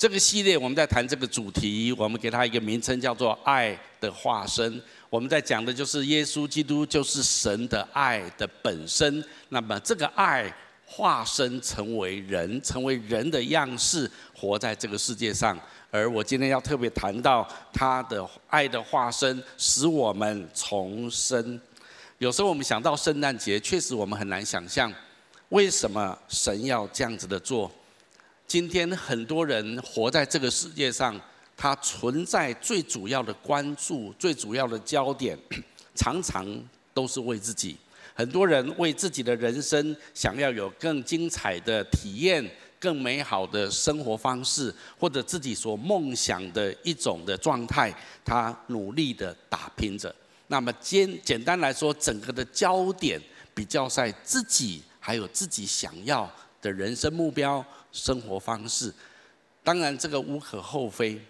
这个系列我们在谈这个主题，我们给它一个名称叫做“爱的化身”。我们在讲的就是耶稣基督就是神的爱的本身。那么这个爱化身成为人，成为人的样式，活在这个世界上。而我今天要特别谈到他的爱的化身，使我们重生。有时候我们想到圣诞节，确实我们很难想象，为什么神要这样子的做。今天很多人活在这个世界上，他存在最主要的关注、最主要的焦点，常常都是为自己。很多人为自己的人生想要有更精彩的体验、更美好的生活方式，或者自己所梦想的一种的状态，他努力的打拼着。那么简简单来说，整个的焦点比较在自己，还有自己想要的人生目标。生活方式，当然这个无可厚非，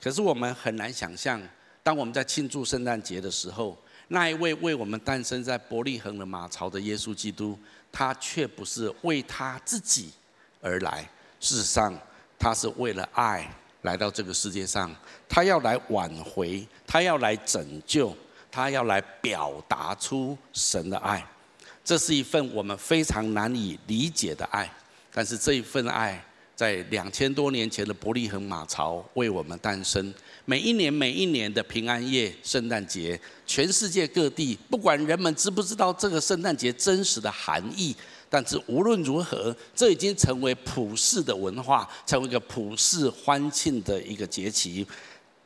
可是我们很难想象，当我们在庆祝圣诞节的时候，那一位为我们诞生在伯利恒的马槽的耶稣基督，他却不是为他自己而来，事实上，他是为了爱来到这个世界上，他要来挽回，他要来拯救，他要来表达出神的爱，这是一份我们非常难以理解的爱。但是这一份爱，在两千多年前的伯利恒马槽为我们诞生。每一年每一年的平安夜、圣诞节，全世界各地，不管人们知不知道这个圣诞节真实的含义，但是无论如何，这已经成为普世的文化，成为一个普世欢庆的一个节期。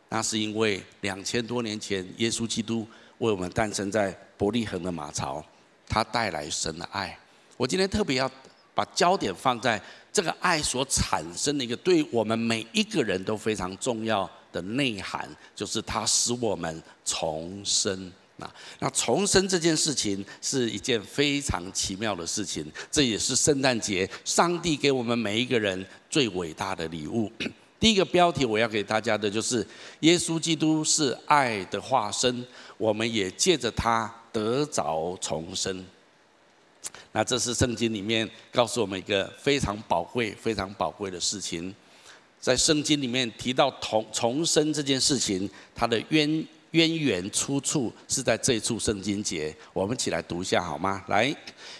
那是因为两千多年前，耶稣基督为我们诞生在伯利恒的马槽，他带来神的爱。我今天特别要。把焦点放在这个爱所产生的一个对我们每一个人都非常重要的内涵，就是它使我们重生。那那重生这件事情是一件非常奇妙的事情，这也是圣诞节上帝给我们每一个人最伟大的礼物。第一个标题我要给大家的就是耶稣基督是爱的化身，我们也借着他得着重生。那这是圣经里面告诉我们一个非常宝贵、非常宝贵的事情，在圣经里面提到重重生这件事情，它的渊渊源出处是在这一处圣经节，我们一起来读一下好吗？来，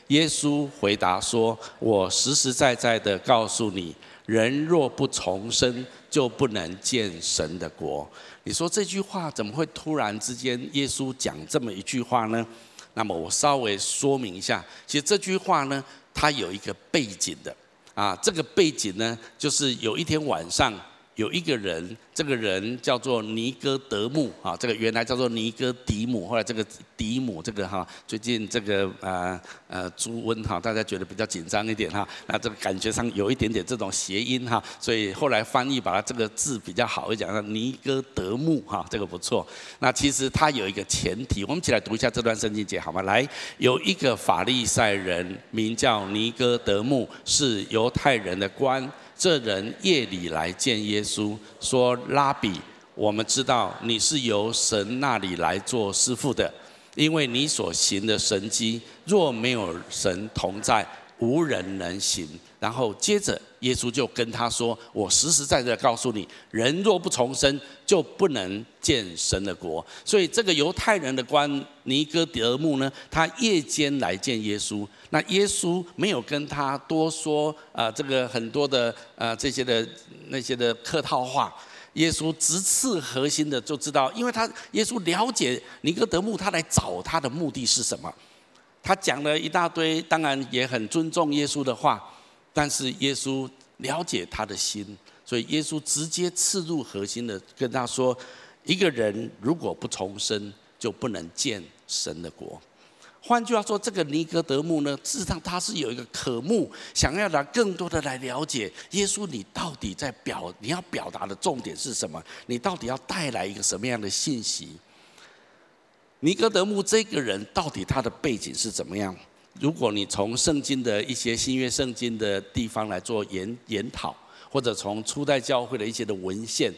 耶稣回答说：“我实实在在的告诉你，人若不重生，就不能见神的国。”你说这句话怎么会突然之间耶稣讲这么一句话呢？那么我稍微说明一下，其实这句话呢，它有一个背景的，啊，这个背景呢，就是有一天晚上。有一个人，这个人叫做尼哥德慕啊，这个原来叫做尼哥迪姆，后来这个迪姆这个哈，最近这个呃呃猪瘟哈，大家觉得比较紧张一点哈，那这个感觉上有一点点这种谐音哈，所以后来翻译把它这个字比较好一点，叫尼哥德慕哈，这个不错。那其实它有一个前提，我们一起来读一下这段圣经节好吗？来，有一个法利赛人名叫尼哥德慕，是犹太人的官。这人夜里来见耶稣，说：“拉比，我们知道你是由神那里来做师傅的，因为你所行的神迹，若没有神同在，无人能行。”然后接着耶稣就跟他说：“我实实在在告诉你，人若不重生，就不能见神的国。”所以这个犹太人的官尼哥底母呢，他夜间来见耶稣。那耶稣没有跟他多说啊、这个很多的呃这些的那些的客套话。耶稣直刺核心的就知道，因为他耶稣了解尼哥底母，他来找他的目的是什么。他讲了一大堆，当然也很尊重耶稣的话，但是耶稣了解他的心，所以耶稣直接刺入核心的跟他说：一个人如果不重生，就不能见神的国。换句话说，这个尼哥德慕呢，事实上他是有一个渴慕，想要来更多的来了解耶稣，你到底在表你要表达的重点是什么？你到底要带来一个什么样的信息？尼哥德慕这个人到底他的背景是怎么样？如果你从圣经的一些新约圣经的地方来做研研讨，或者从初代教会的一些的文献，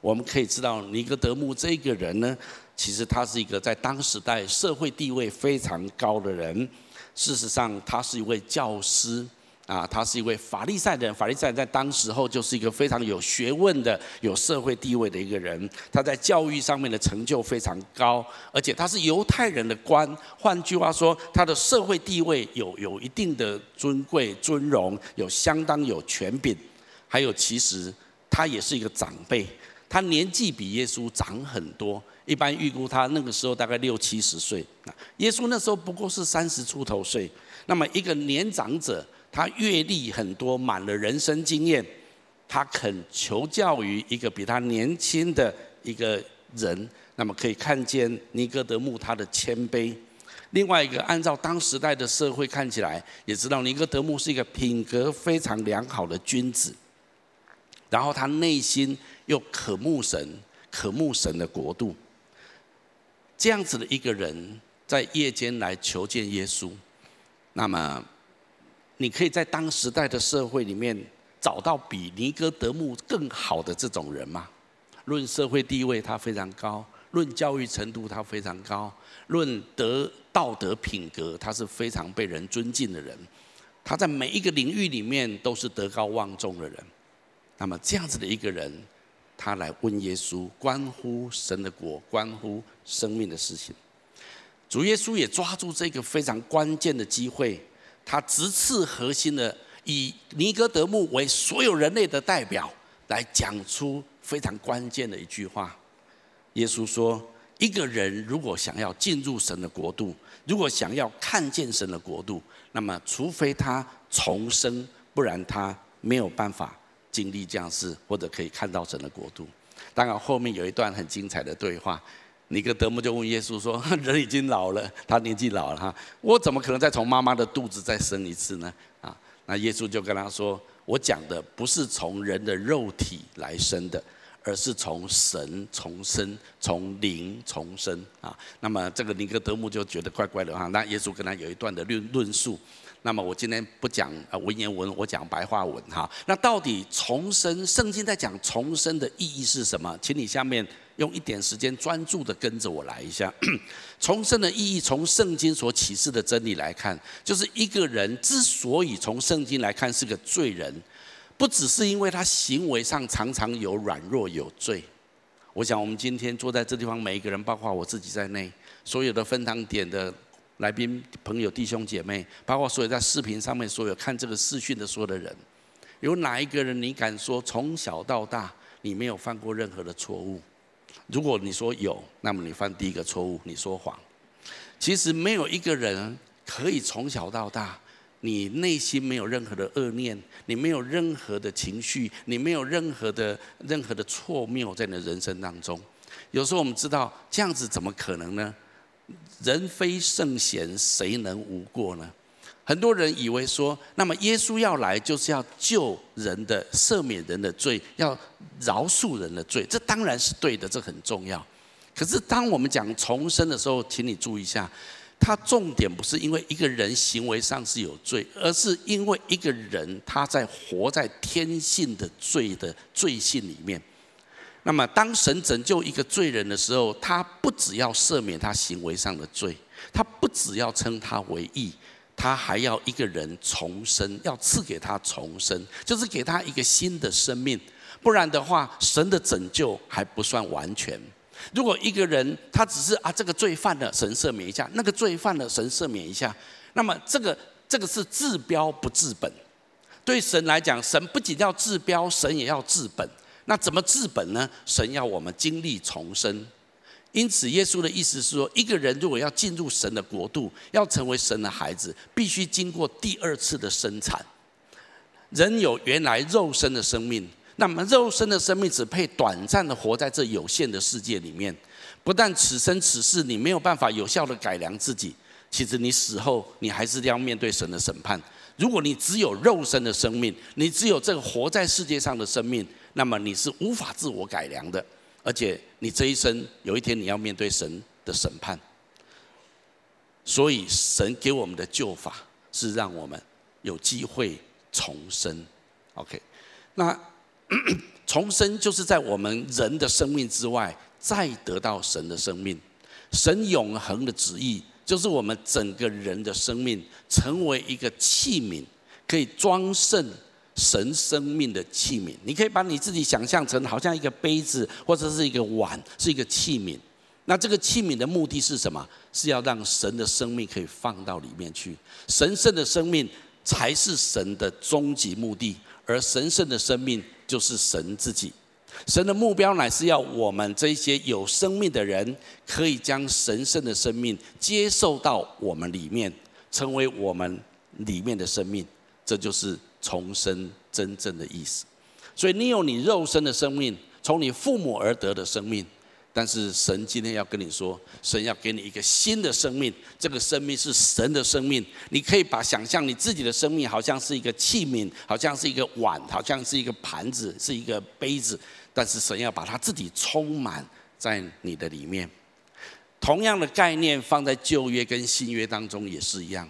我们可以知道尼格德慕这个人呢。其实他是一个在当时代社会地位非常高的人。事实上，他是一位教师，啊，他是一位法利赛人。法利赛人在当时候就是一个非常有学问的、有社会地位的一个人。他在教育上面的成就非常高，而且他是犹太人的官。换句话说，他的社会地位有有一定的尊贵尊荣，有相当有权柄。还有，其实他也是一个长辈，他年纪比耶稣长很多。一般预估他那个时候大概六七十岁，耶稣那时候不过是三十出头岁。那么一个年长者。他阅历很多，满了人生经验，他肯求教于一个比他年轻的一个人，那么可以看见尼哥德慕他的谦卑。另外一个，按照当时代的社会看起来，也知道尼哥德慕是一个品格非常良好的君子，然后他内心又渴慕神，渴慕神的国度。这样子的一个人，在夜间来求见耶稣，那么。你可以在当时代的社会里面找到比尼哥德慕更好的这种人吗？论社会地位，他非常高；论教育程度，他非常高；论德道德品格，他是非常被人尊敬的人。他在每一个领域里面都是德高望重的人。那么这样子的一个人，他来问耶稣，关乎神的国，关乎生命的事情。主耶稣也抓住这个非常关键的机会。他直刺核心的，以尼哥德慕为所有人类的代表，来讲出非常关键的一句话。耶稣说：“一个人如果想要进入神的国度，如果想要看见神的国度，那么除非他重生，不然他没有办法经历这样事，或者可以看到神的国度。”当然，后面有一段很精彩的对话。尼哥德慕就问耶稣说：“ 人已经老了，他年纪老了哈，我怎么可能再从妈妈的肚子再生一次呢？”啊，那耶稣就跟他说：“我讲的不是从人的肉体来生的，而是从神重生，从灵重生啊。”那么这个尼哥德慕就觉得怪怪的哈。那耶稣跟他有一段的论论述。那么我今天不讲啊文言文，我讲白话文哈。那到底重生，圣经在讲重生的意义是什么？请你下面用一点时间专注的跟着我来一下。重生的意义，从圣经所启示的真理来看，就是一个人之所以从圣经来看是个罪人，不只是因为他行为上常常有软弱有罪。我想我们今天坐在这地方，每一个人，包括我自己在内，所有的分堂点的。来宾、朋友、弟兄姐妹，包括所有在视频上面所有看这个视讯的所有的人，有哪一个人你敢说从小到大你没有犯过任何的错误？如果你说有，那么你犯第一个错误，你说谎。其实没有一个人可以从小到大，你内心没有任何的恶念，你没有任何的情绪，你没有任何的任何的错谬在你的人生当中。有时候我们知道这样子怎么可能呢？人非圣贤，谁能无过呢？很多人以为说，那么耶稣要来就是要救人的、赦免人的罪，要饶恕人的罪，这当然是对的，这很重要。可是当我们讲重生的时候，请你注意一下，它重点不是因为一个人行为上是有罪，而是因为一个人他在活在天性的罪的罪性里面。那么，当神拯救一个罪人的时候，他不只要赦免他行为上的罪，他不只要称他为义，他还要一个人重生，要赐给他重生，就是给他一个新的生命。不然的话，神的拯救还不算完全。如果一个人他只是啊，这个罪犯了，神赦免一下；那个罪犯了，神赦免一下，那么这个这个是治标不治本。对神来讲，神不仅要治标，神也要治本。那怎么治本呢？神要我们经历重生，因此耶稣的意思是说，一个人如果要进入神的国度，要成为神的孩子，必须经过第二次的生产。人有原来肉身的生命，那么肉身的生命只配短暂的活在这有限的世界里面。不但此生此世你没有办法有效的改良自己，其实你死后你还是要面对神的审判。如果你只有肉身的生命，你只有这个活在世界上的生命。那么你是无法自我改良的，而且你这一生有一天你要面对神的审判。所以神给我们的救法是让我们有机会重生。OK，那 重生就是在我们人的生命之外再得到神的生命。神永恒的旨意就是我们整个人的生命成为一个器皿，可以装盛神生命的器皿。你可以把你自己想象成好像一个杯子，或者是一个碗，是一个器皿。那这个器皿的目的是什么？是要让神的生命可以放到里面去。神圣的生命才是神的终极目的，而神圣的生命就是神自己。神的目标乃是要我们这些有生命的人，可以将神圣的生命接受到我们里面，成为我们里面的生命。这就是重生真正的意思。所以你有你肉身的生命，从你父母而得的生命。但是神今天要跟你说，神要给你一个新的生命，这个生命是神的生命。你可以把想象你自己的生命，好像是一个器皿，好像是一个碗，好像是一个盘子，是一个杯子。但是神要把它自己充满在你的里面。同样的概念放在旧约跟新约当中也是一样。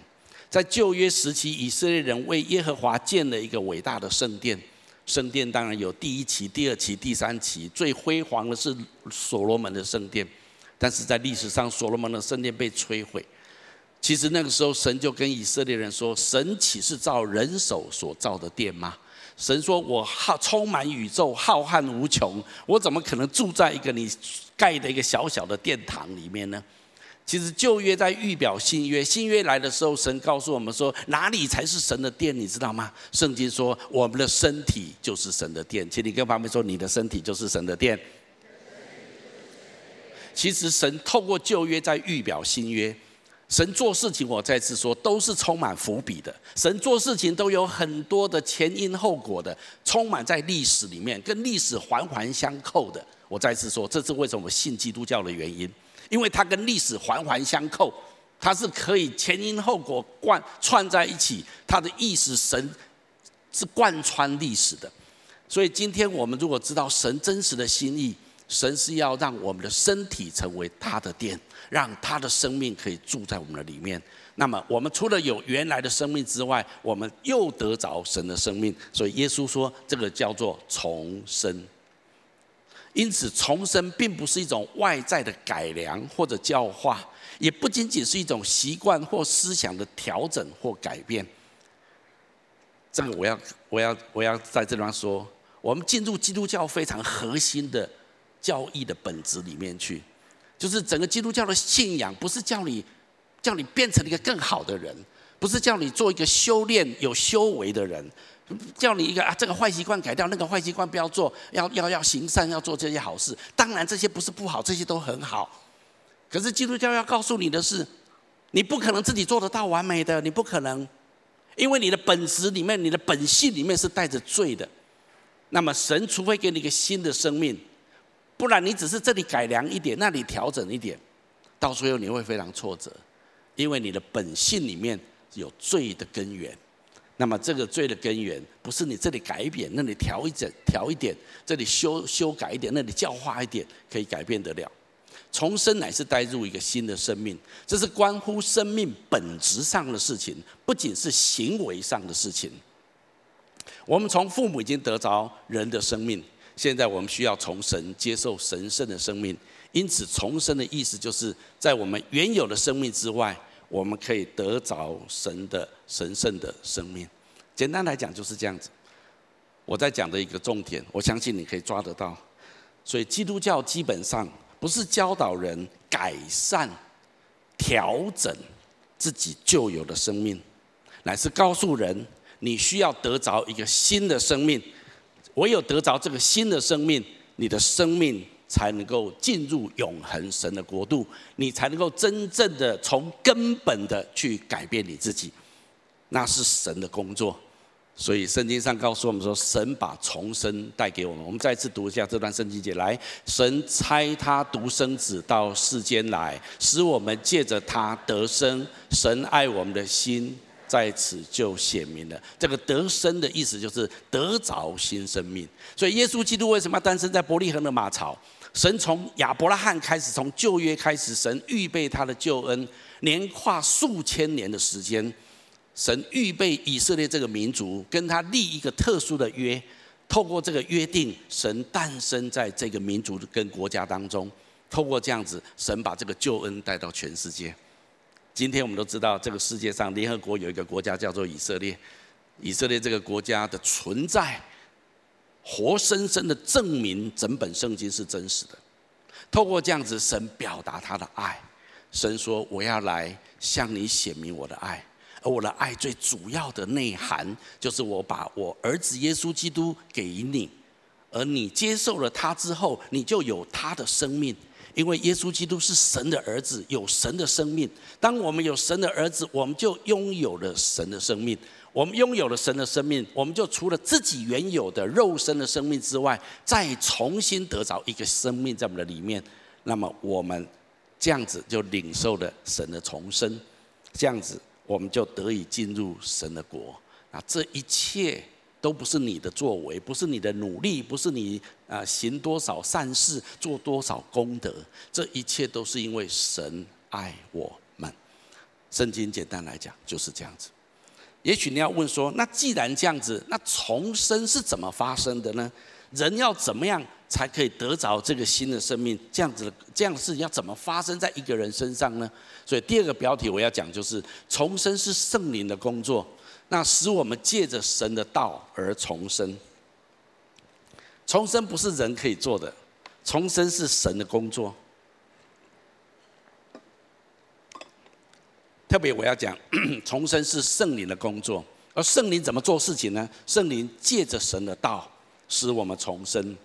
在旧约时期，以色列人为耶和华建了一个伟大的圣殿。圣殿当然有第一期、第二期、第三期，最辉煌的是所罗门的圣殿，但是在历史上，所罗门的圣殿被摧毁。其实那个时候，神就跟以色列人说：“神岂是造人手所造的殿吗？”神说：“我浩充满宇宙，浩瀚无穷，我怎么可能住在一个你盖的一个小小的殿堂里面呢？”其实旧约在预表新约，新约来的时候，神告诉我们说，哪里才是神的殿，你知道吗？圣经说，我们的身体就是神的殿。请你跟旁边说，你的身体就是神的殿。其实神透过旧约在预表新约，神做事情，我再次说，都是充满伏笔的。神做事情都有很多的前因后果的，充满在历史里面，跟历史环环相扣的。我再次说，这是为什么信基督教的原因。因为它跟历史环环相扣，它是可以前因后果贯串在一起，它的意思神是贯穿历史的。所以今天我们如果知道神真实的心意，神是要让我们的身体成为他的殿，让他的生命可以住在我们的里面。那么我们除了有原来的生命之外，我们又得着神的生命。所以耶稣说，这个叫做重生。因此，重生并不是一种外在的改良或者教化，也不仅仅是一种习惯或思想的调整或改变。这个我要，我要，我要在这地方说，我们进入基督教非常核心的教义的本质里面去，就是整个基督教的信仰不是叫你，叫你变成一个更好的人，不是叫你做一个修炼有修为的人。叫你一个啊，这个坏习惯改掉，那个坏习惯不要做，要要要行善，要做这些好事。当然这些不是不好，这些都很好。可是基督教要告诉你的是，你不可能自己做得到完美的，你不可能，因为你的本质里面，你的本性里面是带着罪的。那么神除非给你一个新的生命，不然你只是这里改良一点，那里调整一点，到最后你会非常挫折，因为你的本性里面有罪的根源。那么这个罪的根源，不是你这里改变，那里调一整，调一点，这里修修改一点，那里教化一点，可以改变得了。重生乃是带入一个新的生命，这是关乎生命本质上的事情，不仅是行为上的事情。我们从父母已经得着人的生命，现在我们需要从神接受神圣的生命。因此，重生的意思就是在我们原有的生命之外。我们可以得着神的神圣的生命。简单来讲就是这样子。我在讲的一个重点，我相信你可以抓得到。所以基督教基本上不是教导人改善、调整自己旧有的生命，乃是告诉人你需要得着一个新的生命。唯有得着这个新的生命，你的生命。才能够进入永恒神的国度，你才能够真正的从根本的去改变你自己，那是神的工作。所以圣经上告诉我们说，神把重生带给我们。我们再次读一下这段圣经节来：神差他独生子到世间来，使我们借着他得生。神爱我们的心在此就显明了。这个得生的意思就是得着新生命。所以耶稣基督为什么要诞生在伯利恒的马槽？神从亚伯拉罕开始，从旧约开始，神预备他的救恩，年跨数千年的时间，神预备以色列这个民族，跟他立一个特殊的约，透过这个约定，神诞生在这个民族跟国家当中，透过这样子，神把这个救恩带到全世界。今天我们都知道，这个世界上联合国有一个国家叫做以色列，以色列这个国家的存在，活生生的证明整本圣经是真实的。透过这样子，神表达他的爱。神说：“我要来向你显明我的爱，而我的爱最主要的内涵，就是我把我儿子耶稣基督给你，而你接受了他之后，你就有他的生命。因为耶稣基督是神的儿子，有神的生命。当我们有神的儿子，我们就拥有了神的生命。我们拥有了神的生命，我们就除了自己原有的肉身的生命之外，再重新得着一个生命在我们的里面。那么我们。”这样子就领受了神的重生，这样子我们就得以进入神的国。啊，这一切都不是你的作为，不是你的努力，不是你啊行多少善事，做多少功德，这一切都是因为神爱我们。圣经简单来讲就是这样子。也许你要问说，那既然这样子，那重生是怎么发生的呢？人要怎么样才可以得着这个新的生命？这样子的这样事要怎么发生在一个人身上呢？所以第二个标题我要讲就是重生是圣灵的工作，那使我们借着神的道而重生。重生不是人可以做的，重生是神的工作。特别我要讲，重生是圣灵的工作，而圣灵怎么做事情呢？圣灵借着神的道。使我们重生，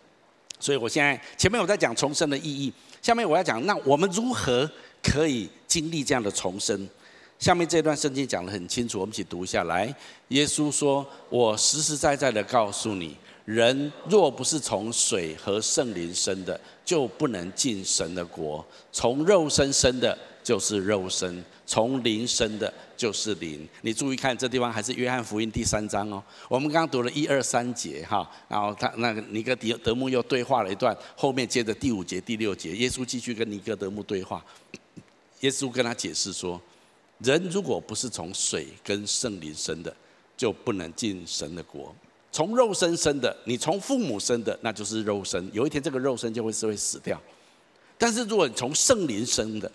所以我现在前面我在讲重生的意义，下面我要讲，那我们如何可以经历这样的重生？下面这段圣经讲得很清楚，我们一起读一下来。耶稣说：“我实实在在的告诉你，人若不是从水和圣灵生的，就不能进神的国。从肉身生的。”就是肉身，从灵生的，就是灵。你注意看，这地方还是约翰福音第三章哦。我们刚刚读了一二三节哈，然后他那个尼哥德慕又对话了一段，后面接着第五节、第六节，耶稣继续跟尼哥德慕对话。耶稣跟他解释说，人如果不是从水跟圣灵生的，就不能进神的国。从肉身生的，你从父母生的，那就是肉身，有一天这个肉身就会是会死掉。但是如果你从圣灵生的，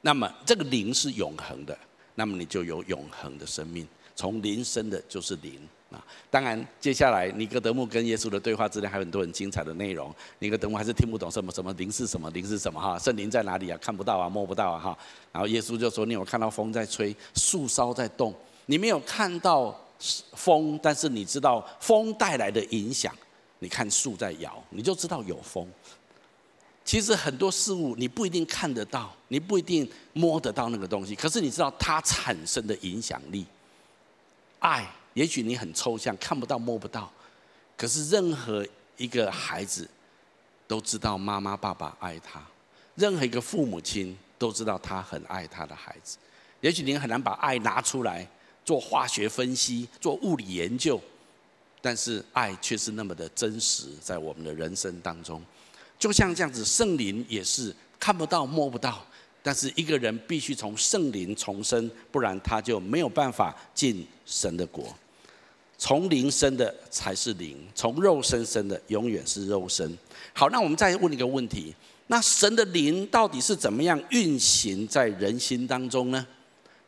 那么这个灵是永恒的，那么你就有永恒的生命。从灵生的就是灵啊。当然，接下来尼哥德慕跟耶稣的对话之间还有很多很精彩的内容。尼哥德慕还是听不懂什么什么灵是什么，灵是什么哈？圣灵在哪里啊？看不到啊，摸不到啊哈。然后耶稣就说：“你有看到风在吹，树梢在动，你没有看到风，但是你知道风带来的影响。你看树在摇，你就知道有风。”其实很多事物你不一定看得到，你不一定摸得到那个东西，可是你知道它产生的影响力。爱，也许你很抽象，看不到摸不到，可是任何一个孩子都知道妈妈爸爸爱他，任何一个父母亲都知道他很爱他的孩子。也许你很难把爱拿出来做化学分析、做物理研究，但是爱却是那么的真实，在我们的人生当中。就像这样子，圣灵也是看不到摸不到，但是一个人必须从圣灵重生，不然他就没有办法进神的国。从灵生的才是灵，从肉身生的永远是肉身。好，那我们再问一个问题：那神的灵到底是怎么样运行在人心当中呢？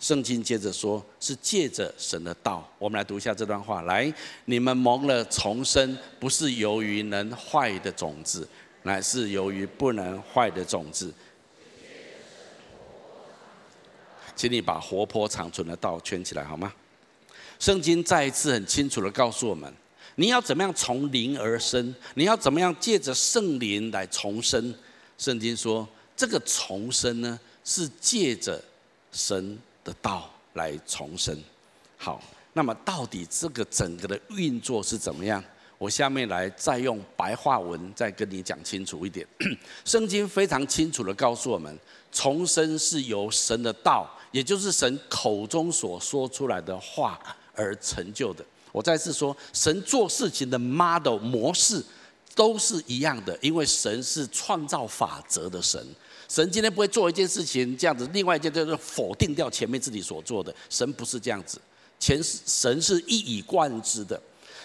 圣经接着说，是借着神的道。我们来读一下这段话：来，你们蒙了重生，不是由于能坏的种子。乃是由于不能坏的种子，请你把活泼长存的道圈起来好吗？圣经再一次很清楚的告诉我们，你要怎么样从灵而生？你要怎么样借着圣灵来重生？圣经说，这个重生呢，是借着神的道来重生。好，那么到底这个整个的运作是怎么样？我下面来再用白话文再跟你讲清楚一点。圣经非常清楚的告诉我们，重生是由神的道，也就是神口中所说出来的话而成就的。我再次说，神做事情的 model 模式都是一样的，因为神是创造法则的神。神今天不会做一件事情这样子，另外一件就是否定掉前面自己所做的。神不是这样子，前神是一以贯之的。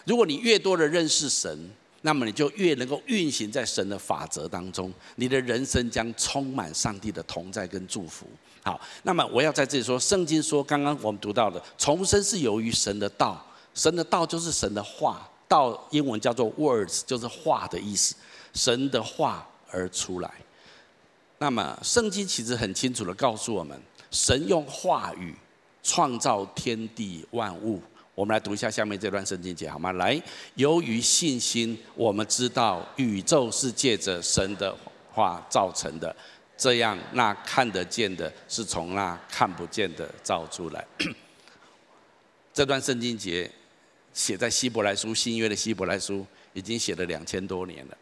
如果你越多的认识神，那么你就越能够运行在神的法则当中，你的人生将充满上帝的同在跟祝福。好，那么我要在这里说，圣经说，刚刚我们读到的重生是由于神的道，神的道就是神的话，道英文叫做 words，就是话的意思。神的话而出来。那么圣经其实很清楚地告诉我们，神用话语创造天地万物。我们来读一下下面这段圣经节好吗？来，由于信心，我们知道宇宙是借着神的话造成的，这样那看得见的是从那看不见的造出来。这段圣经节写在希伯来书，新约的希伯来书已经写了两千多年了。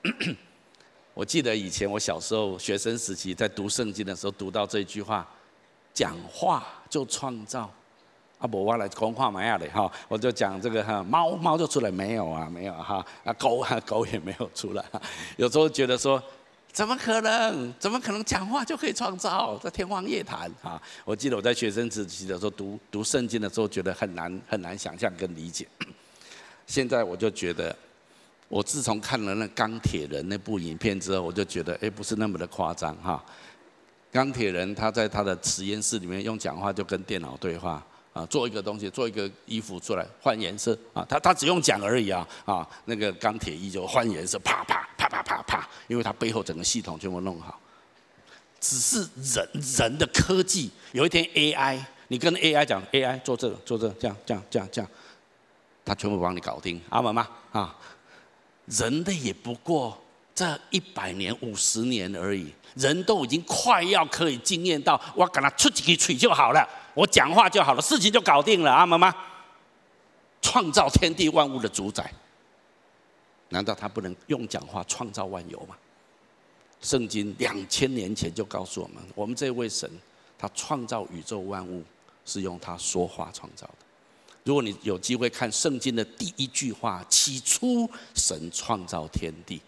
我记得以前我小时候学生时期在读圣经的时候，读到这句话：讲话就创造。啊，不，我来讲话嘛呀的哈，我就讲这个哈，猫猫就出来没有啊，没有哈，啊狗啊狗也没有出来。有时候觉得说，怎么可能？怎么可能讲话就可以创造？这天方夜谭啊！我记得我在学生时期的时候读读圣经的时候，觉得很难很难想象跟理解。现在我就觉得，我自从看了那钢铁人那部影片之后，我就觉得，哎，不是那么的夸张哈。钢铁人他在他的实验室里面用讲话就跟电脑对话。啊，做一个东西，做一个衣服出来，换颜色啊，他他只用讲而已啊啊，那个钢铁衣就换颜色，啪啪啪啪啪啪，因为他背后整个系统全部弄好。只是人人的科技，有一天 AI，你跟 AI 讲，AI 做这个做这个，这样这样这样这样，他全部帮你搞定，阿门吗？啊，人的也不过这一百年、五十年而已，人都已经快要可以经验到，我给他出几个锤就好了。我讲话就好了，事情就搞定了，阿们吗？创造天地万物的主宰，难道他不能用讲话创造万有吗？圣经两千年前就告诉我们，我们这位神，他创造宇宙万物是用他说话创造的。如果你有机会看圣经的第一句话，起初神创造天地，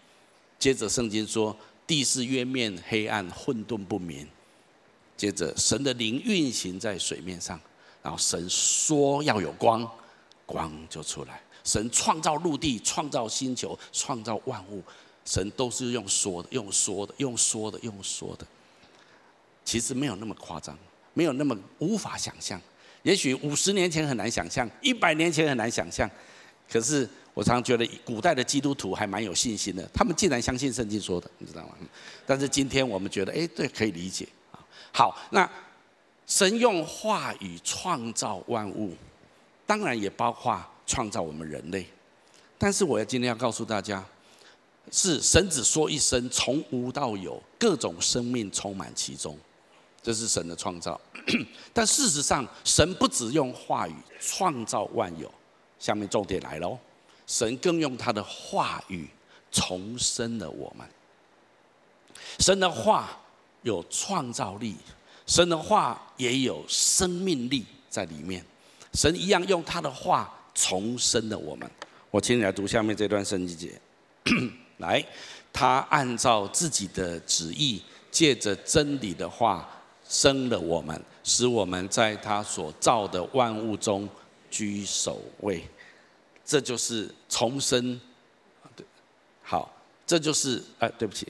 接着圣经说，地是渊面黑暗，混沌不明。接着，神的灵运行在水面上，然后神说要有光，光就出来。神创造陆地，创造星球，创造万物，神都是用说的，用说的，用说的，用说的。其实没有那么夸张，没有那么无法想象。也许五十年前很难想象，一百年前很难想象。可是我常觉得，古代的基督徒还蛮有信心的，他们竟然相信圣经说的，你知道吗？但是今天我们觉得，哎，对，可以理解。好，那神用话语创造万物，当然也包括创造我们人类。但是我要今天要告诉大家，是神只说一声，从无到有，各种生命充满其中，这是神的创造。但事实上，神不只用话语创造万有，下面重点来喽，神更用他的话语重生了我们。神的话。有创造力，神的话也有生命力在里面。神一样用他的话重生了我们。我请你来读下面这段圣经节。来，他按照自己的旨意，借着真理的话生了我们，使我们在他所造的万物中居首位。这就是重生。对，好，这就是哎，对不起。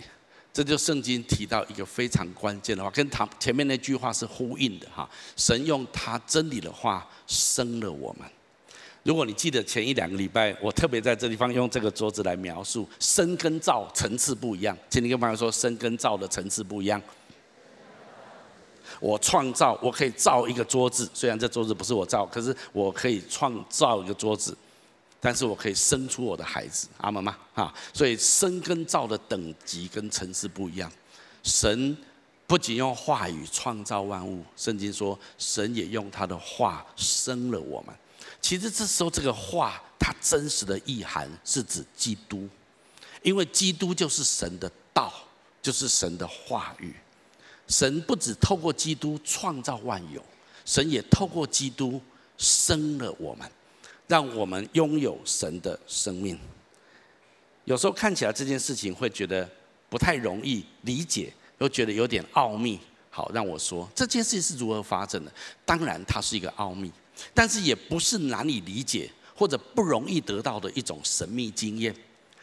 这就圣经提到一个非常关键的话，跟他前面那句话是呼应的哈。神用他真理的话生了我们。如果你记得前一两个礼拜，我特别在这地方用这个桌子来描述生跟造层次不一样。请你跟朋友说，生跟造的层次不一样。我创造，我可以造一个桌子，虽然这桌子不是我造，可是我可以创造一个桌子。但是我可以生出我的孩子，阿们吗？啊，所以生跟造的等级跟层次不一样。神不仅用话语创造万物，圣经说神也用他的话生了我们。其实这时候这个话，它真实的意涵是指基督，因为基督就是神的道，就是神的话语。神不只透过基督创造万有，神也透过基督生了我们。让我们拥有神的生命。有时候看起来这件事情会觉得不太容易理解，又觉得有点奥秘。好，让我说这件事是如何发生的。当然，它是一个奥秘，但是也不是难以理解或者不容易得到的一种神秘经验。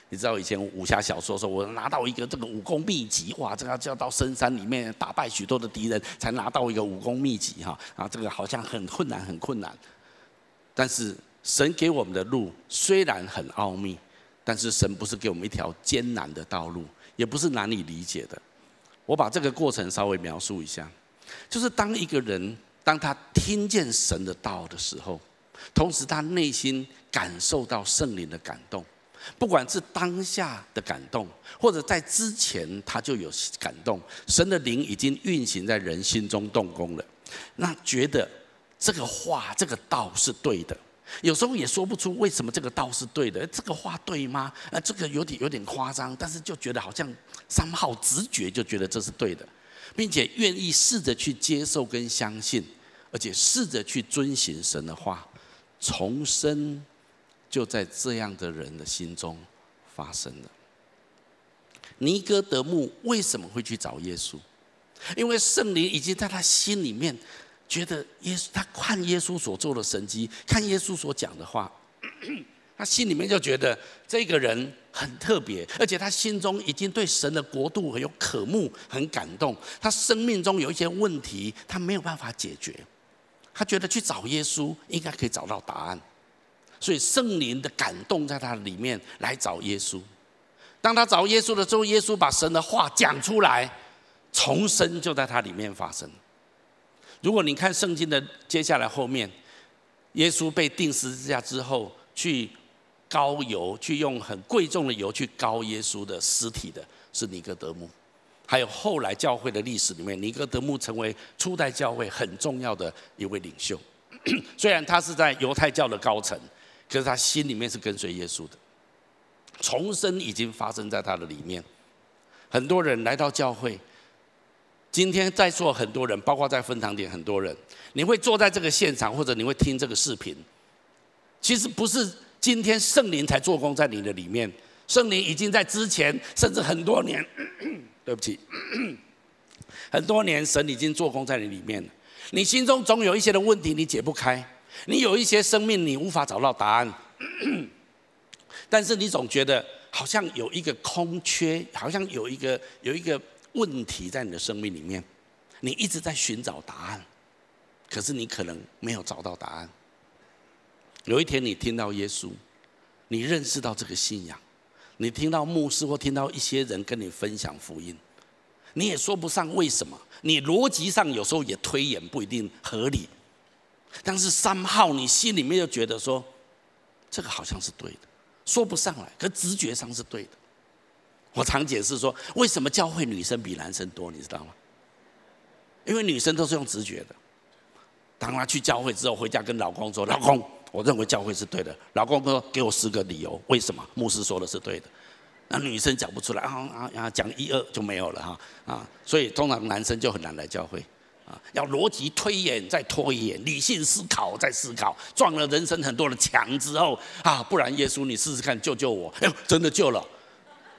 你知道以前武侠小说说，我拿到一个这个武功秘籍，哇，这个就要到深山里面打败许多的敌人才拿到一个武功秘籍哈，啊，这个好像很困难，很困难。但是。神给我们的路虽然很奥秘，但是神不是给我们一条艰难的道路，也不是难以理解的。我把这个过程稍微描述一下，就是当一个人当他听见神的道的时候，同时他内心感受到圣灵的感动，不管是当下的感动，或者在之前他就有感动，神的灵已经运行在人心中动工了，那觉得这个话这个道是对的。有时候也说不出为什么这个道是对的，这个话对吗？啊，这个有点有点夸张，但是就觉得好像三号直觉就觉得这是对的，并且愿意试着去接受跟相信，而且试着去遵行神的话，重生就在这样的人的心中发生了。尼哥德慕为什么会去找耶稣？因为圣灵已经在他心里面。觉得耶稣，他看耶稣所做的神迹，看耶稣所讲的话，他心里面就觉得这个人很特别，而且他心中已经对神的国度很有渴慕，很感动。他生命中有一些问题，他没有办法解决，他觉得去找耶稣应该可以找到答案，所以圣灵的感动在他里面来找耶稣。当他找耶稣的时候，耶稣把神的话讲出来，重生就在他里面发生。如果你看圣经的接下来后面，耶稣被钉十字架之后，去膏油，去用很贵重的油去膏耶稣的尸体的，是尼哥德慕。还有后来教会的历史里面，尼哥德慕成为初代教会很重要的一位领袖。虽然他是在犹太教的高层，可是他心里面是跟随耶稣的。重生已经发生在他的里面。很多人来到教会。今天在座很多人，包括在分堂点很多人，你会坐在这个现场，或者你会听这个视频。其实不是今天圣灵才做工在你的里面，圣灵已经在之前，甚至很多年，对不起，很多年神已经做工在你里面。你心中总有一些的问题你解不开，你有一些生命你无法找到答案，但是你总觉得好像有一个空缺，好像有一个有一个。问题在你的生命里面，你一直在寻找答案，可是你可能没有找到答案。有一天你听到耶稣，你认识到这个信仰，你听到牧师或听到一些人跟你分享福音，你也说不上为什么，你逻辑上有时候也推演不一定合理，但是三号你心里面就觉得说，这个好像是对的，说不上来，可直觉上是对的。我常解释说，为什么教会女生比男生多，你知道吗？因为女生都是用直觉的。当她去教会之后，回家跟老公说：“老公，我认为教会是对的。”老公说：“给我十个理由，为什么牧师说的是对的？”那女生讲不出来啊啊啊！讲一二就没有了哈啊！所以通常男生就很难来教会啊，要逻辑推演再推演，理性思考再思考，撞了人生很多的墙之后啊，不然耶稣你试试看救救我！哎呦，真的救了。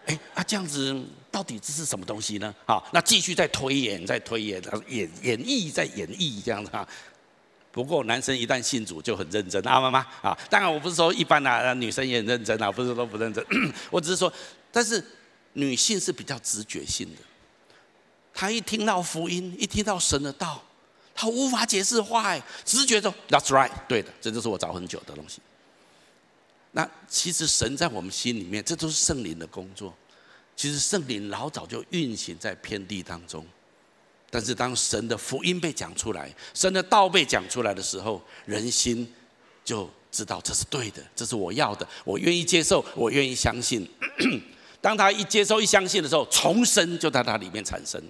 哎，啊，这样子到底这是什么东西呢？好，那继续再推演，再推演，演演绎，再演绎这样子哈。不过男生一旦信主就很认真啊，妈妈啊。当然我不是说一般啊，女生也很认真啊，不是说都不认真。我只是说，但是女性是比较直觉性的。她一听到福音，一听到神的道，她无法解释话，直觉说 That's right，对的，这就是我找很久的东西。那其实神在我们心里面，这都是圣灵的工作。其实圣灵老早就运行在遍地当中，但是当神的福音被讲出来，神的道被讲出来的时候，人心就知道这是对的，这是我要的，我愿意接受，我愿意相信。当他一接受、一相信的时候，重生就在他里面产生。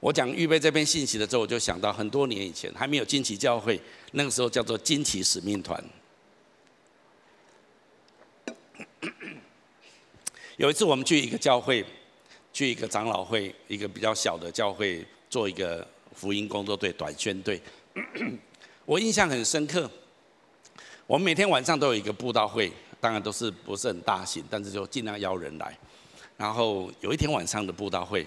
我讲预备这篇信息的时候，我就想到很多年以前还没有惊奇教会，那个时候叫做惊奇使命团。有一次，我们去一个教会，去一个长老会，一个比较小的教会，做一个福音工作队、短宣队。我印象很深刻。我们每天晚上都有一个布道会，当然都是不是很大型，但是就尽量邀人来。然后有一天晚上的布道会，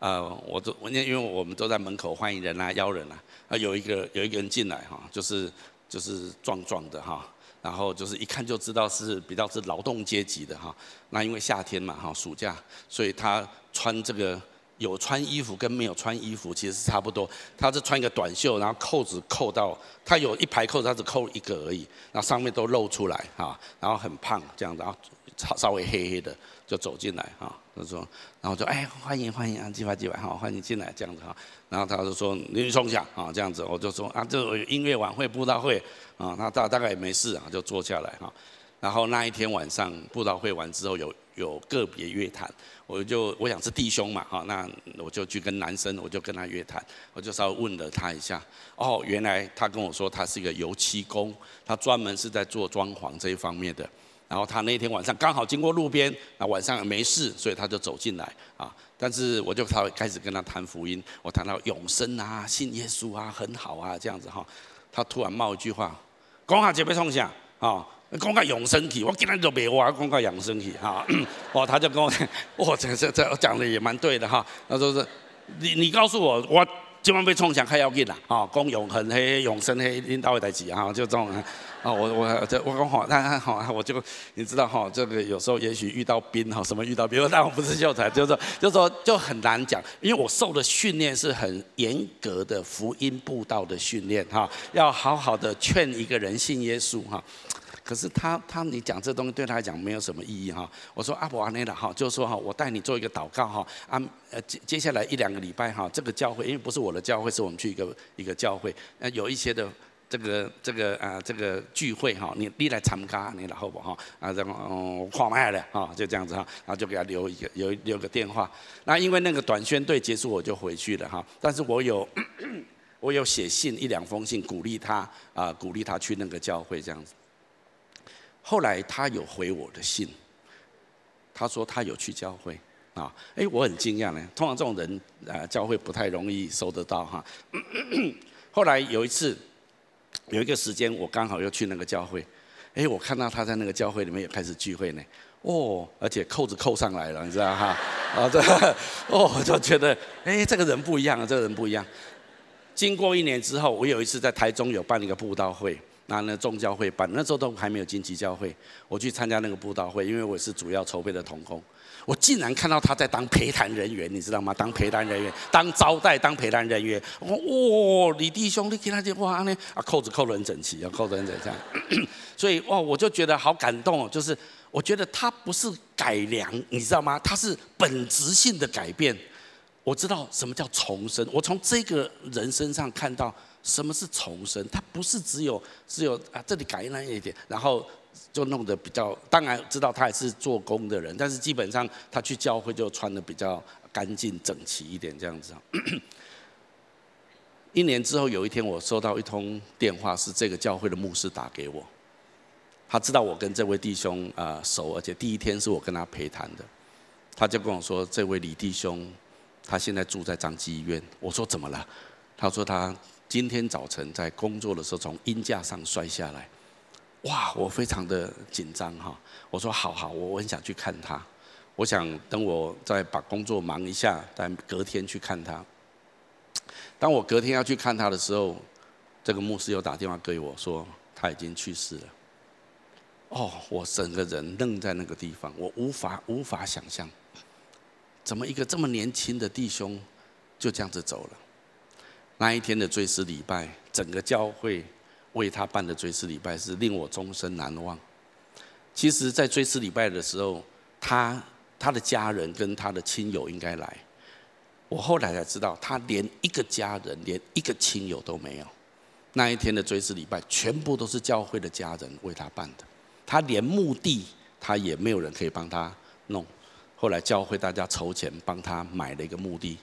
呃，我都我因为我们都在门口欢迎人啊，邀人啊，啊，有一个有一个人进来哈，就是就是壮壮的哈。然后就是一看就知道是比较是劳动阶级的哈，那因为夏天嘛哈，暑假，所以他穿这个有穿衣服跟没有穿衣服其实是差不多。他是穿一个短袖，然后扣子扣到，他有一排扣子，他只扣一个而已，那上面都露出来哈，然后很胖这样子，然后稍稍微黑黑的就走进来哈，他说，然后就哎欢迎欢迎啊，进来进来哈，欢迎进来这样子哈，然后他就说林松祥啊这样子，我就说啊这音乐晚会布道会啊，那大大概也没事啊，就坐下来哈。然后那一天晚上布道会完之后，有有个别约谈，我就我想是弟兄嘛，哈，那我就去跟男生，我就跟他约谈，我就稍微问了他一下，哦，原来他跟我说他是一个油漆工，他专门是在做装潢这一方面的。然后他那天晚上刚好经过路边，那晚上没事，所以他就走进来啊。但是我就稍微开始跟他谈福音，我谈到永生啊，信耶稣啊，很好啊，这样子哈。他突然冒一句话，讲下就别冲下啊。讲个永生体，我今天就别话讲个永生体哈。哦，他就跟我我，这这这讲的也蛮对的哈。他说是，你你告诉我，我今晚被冲响，还要紧啦。啊，讲永恒黑永生黑领导代志哈，就这种。啊，我我这我讲好，他好，我就你知道哈，这个有时候也许遇到兵哈，什么遇到兵，但我不是秀才，就是说就是说就很难讲，因为我受的训练是很严格的福音布道的训练哈，要好好的劝一个人信耶稣哈。可是他他你讲这东西对他来讲没有什么意义哈。我说阿伯阿内了哈，就是说哈，我带你做一个祷告哈。啊呃接接下来一两个礼拜哈，这个教会因为不是我的教会，是我们去一个一个教会，呃有一些的这个这个啊这个聚会哈，你你来参加你来好不好？啊然后嗯跨麦了哈，就这样子哈，然后就给他留一个留留个电话。那因为那个短宣队结束我就回去了哈，但是我有 我有写信一两封信鼓励他啊鼓励他去那个教会这样子。后来他有回我的信，他说他有去教会啊，哎，我很惊讶呢。通常这种人啊，教会不太容易收得到哈。后来有一次，有一个时间，我刚好又去那个教会，哎，我看到他在那个教会里面也开始聚会呢。哦，而且扣子扣上来了，你知道哈？啊，这 哦，我就觉得，哎，这个人不一样啊，这个人不一样。经过一年之后，我有一次在台中有办一个布道会。那那众教会办，那时候都还没有荆棘教会，我去参加那个布道会，因为我是主要筹备的同工，我竟然看到他在当陪谈人员，你知道吗？当陪谈人员，当招待，当陪谈人员。我哇，李弟兄，你给他电话呢？啊，扣子扣得很整齐，啊，扣得很整齐。所以哇，我就觉得好感动哦，就是我觉得他不是改良，你知道吗？他是本质性的改变。我知道什么叫重生，我从这个人身上看到。什么是重生？他不是只有只有啊，这里改那一点，然后就弄得比较。当然知道他也是做工的人，但是基本上他去教会就穿得比较干净整齐一点这样子。一年之后有一天，我收到一通电话，是这个教会的牧师打给我。他知道我跟这位弟兄啊熟，而且第一天是我跟他陪谈的，他就跟我说：“这位李弟兄，他现在住在彰基医院。”我说：“怎么了？”他说他。今天早晨在工作的时候从鹰架上摔下来，哇！我非常的紧张哈。我说好好，我很想去看他。我想等我再把工作忙一下，但隔天去看他。当我隔天要去看他的时候，这个牧师又打电话给我说他已经去世了。哦，我整个人愣在那个地方，我无法无法想象，怎么一个这么年轻的弟兄就这样子走了。那一天的追思礼拜，整个教会为他办的追思礼拜是令我终身难忘。其实，在追思礼拜的时候，他他的家人跟他的亲友应该来，我后来才知道，他连一个家人、连一个亲友都没有。那一天的追思礼拜，全部都是教会的家人为他办的，他连墓地他也没有人可以帮他弄。后来教会大家筹钱帮他买了一个墓地。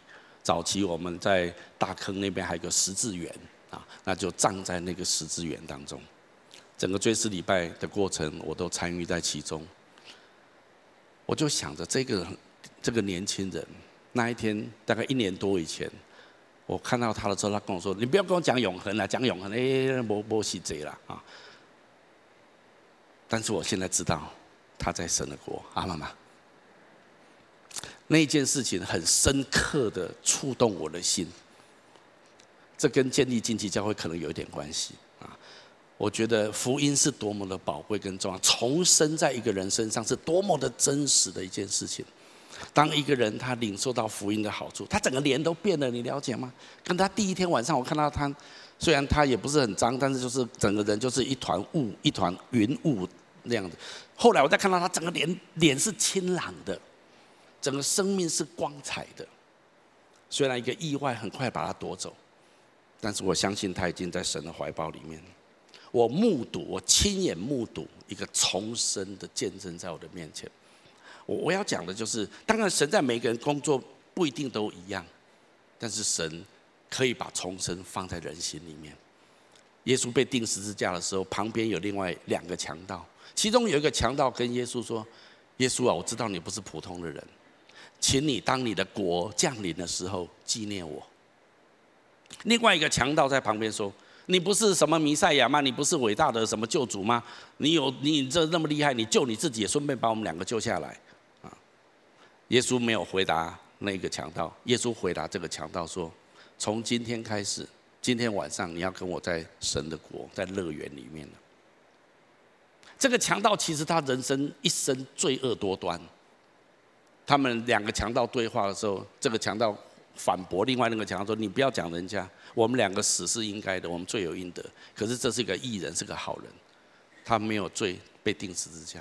早期我们在大坑那边还有个十字园啊，那就葬在那个十字园当中。整个追思礼拜的过程，我都参与在其中。我就想着这个这个年轻人，那一天大概一年多以前，我看到他的时候，他跟我说：“你不要跟我讲永恒了，讲永恒，哎，没没戏这了啊。”但是我现在知道他在神的国，阿妈妈。那件事情很深刻的触动我的心，这跟建立经济教会可能有一点关系啊。我觉得福音是多么的宝贵跟重要，重生在一个人身上是多么的真实的一件事情。当一个人他领受到福音的好处，他整个脸都变了，你了解吗？跟他第一天晚上我看到他，虽然他也不是很脏，但是就是整个人就是一团雾、一团云雾那样子。后来我再看到他整个脸，脸是清朗的，整个生命是光彩的。虽然一个意外很快把他夺走，但是我相信他已经在神的怀抱里面。我目睹，我亲眼目睹一个重生的见证在我的面前。我我要讲的就是，当然神在每个人工作不一定都一样，但是神可以把重生放在人心里面。耶稣被钉十字架的时候，旁边有另外两个强盗，其中有一个强盗跟耶稣说：“耶稣啊，我知道你不是普通的人，请你当你的国降临的时候纪念我。”另外一个强盗在旁边说。你不是什么弥赛亚吗？你不是伟大的什么救主吗？你有你这那么厉害，你救你自己，也顺便把我们两个救下来，啊！耶稣没有回答那个强盗，耶稣回答这个强盗说：从今天开始，今天晚上你要跟我在神的国，在乐园里面了。这个强盗其实他人生一生罪恶多端。他们两个强盗对话的时候，这个强盗。反驳另外那个强盗说：“你不要讲人家，我们两个死是应该的，我们罪有应得。可是这是一个义人，是个好人，他没有罪，被钉十字架。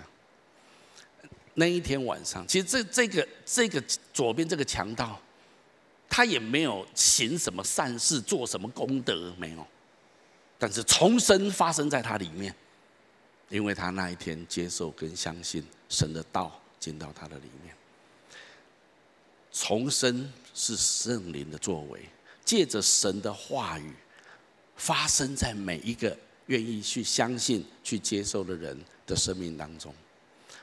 那一天晚上，其实这这个这个左边这个强盗，他也没有行什么善事，做什么功德，没有。但是重生发生在他里面，因为他那一天接受跟相信神的道进到他的里面，重生。”是圣灵的作为，借着神的话语，发生在每一个愿意去相信、去接受的人的生命当中。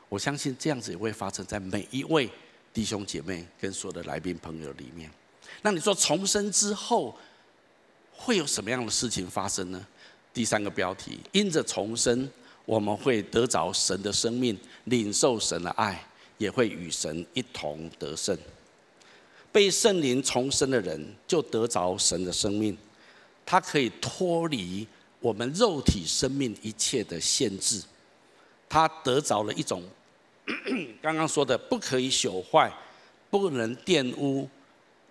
我相信这样子也会发生在每一位弟兄姐妹跟所有的来宾朋友里面。那你说重生之后会有什么样的事情发生呢？第三个标题：因着重生，我们会得着神的生命，领受神的爱，也会与神一同得胜。被圣灵重生的人，就得着神的生命，他可以脱离我们肉体生命一切的限制，他得着了一种刚刚说的不可以朽坏、不能玷污、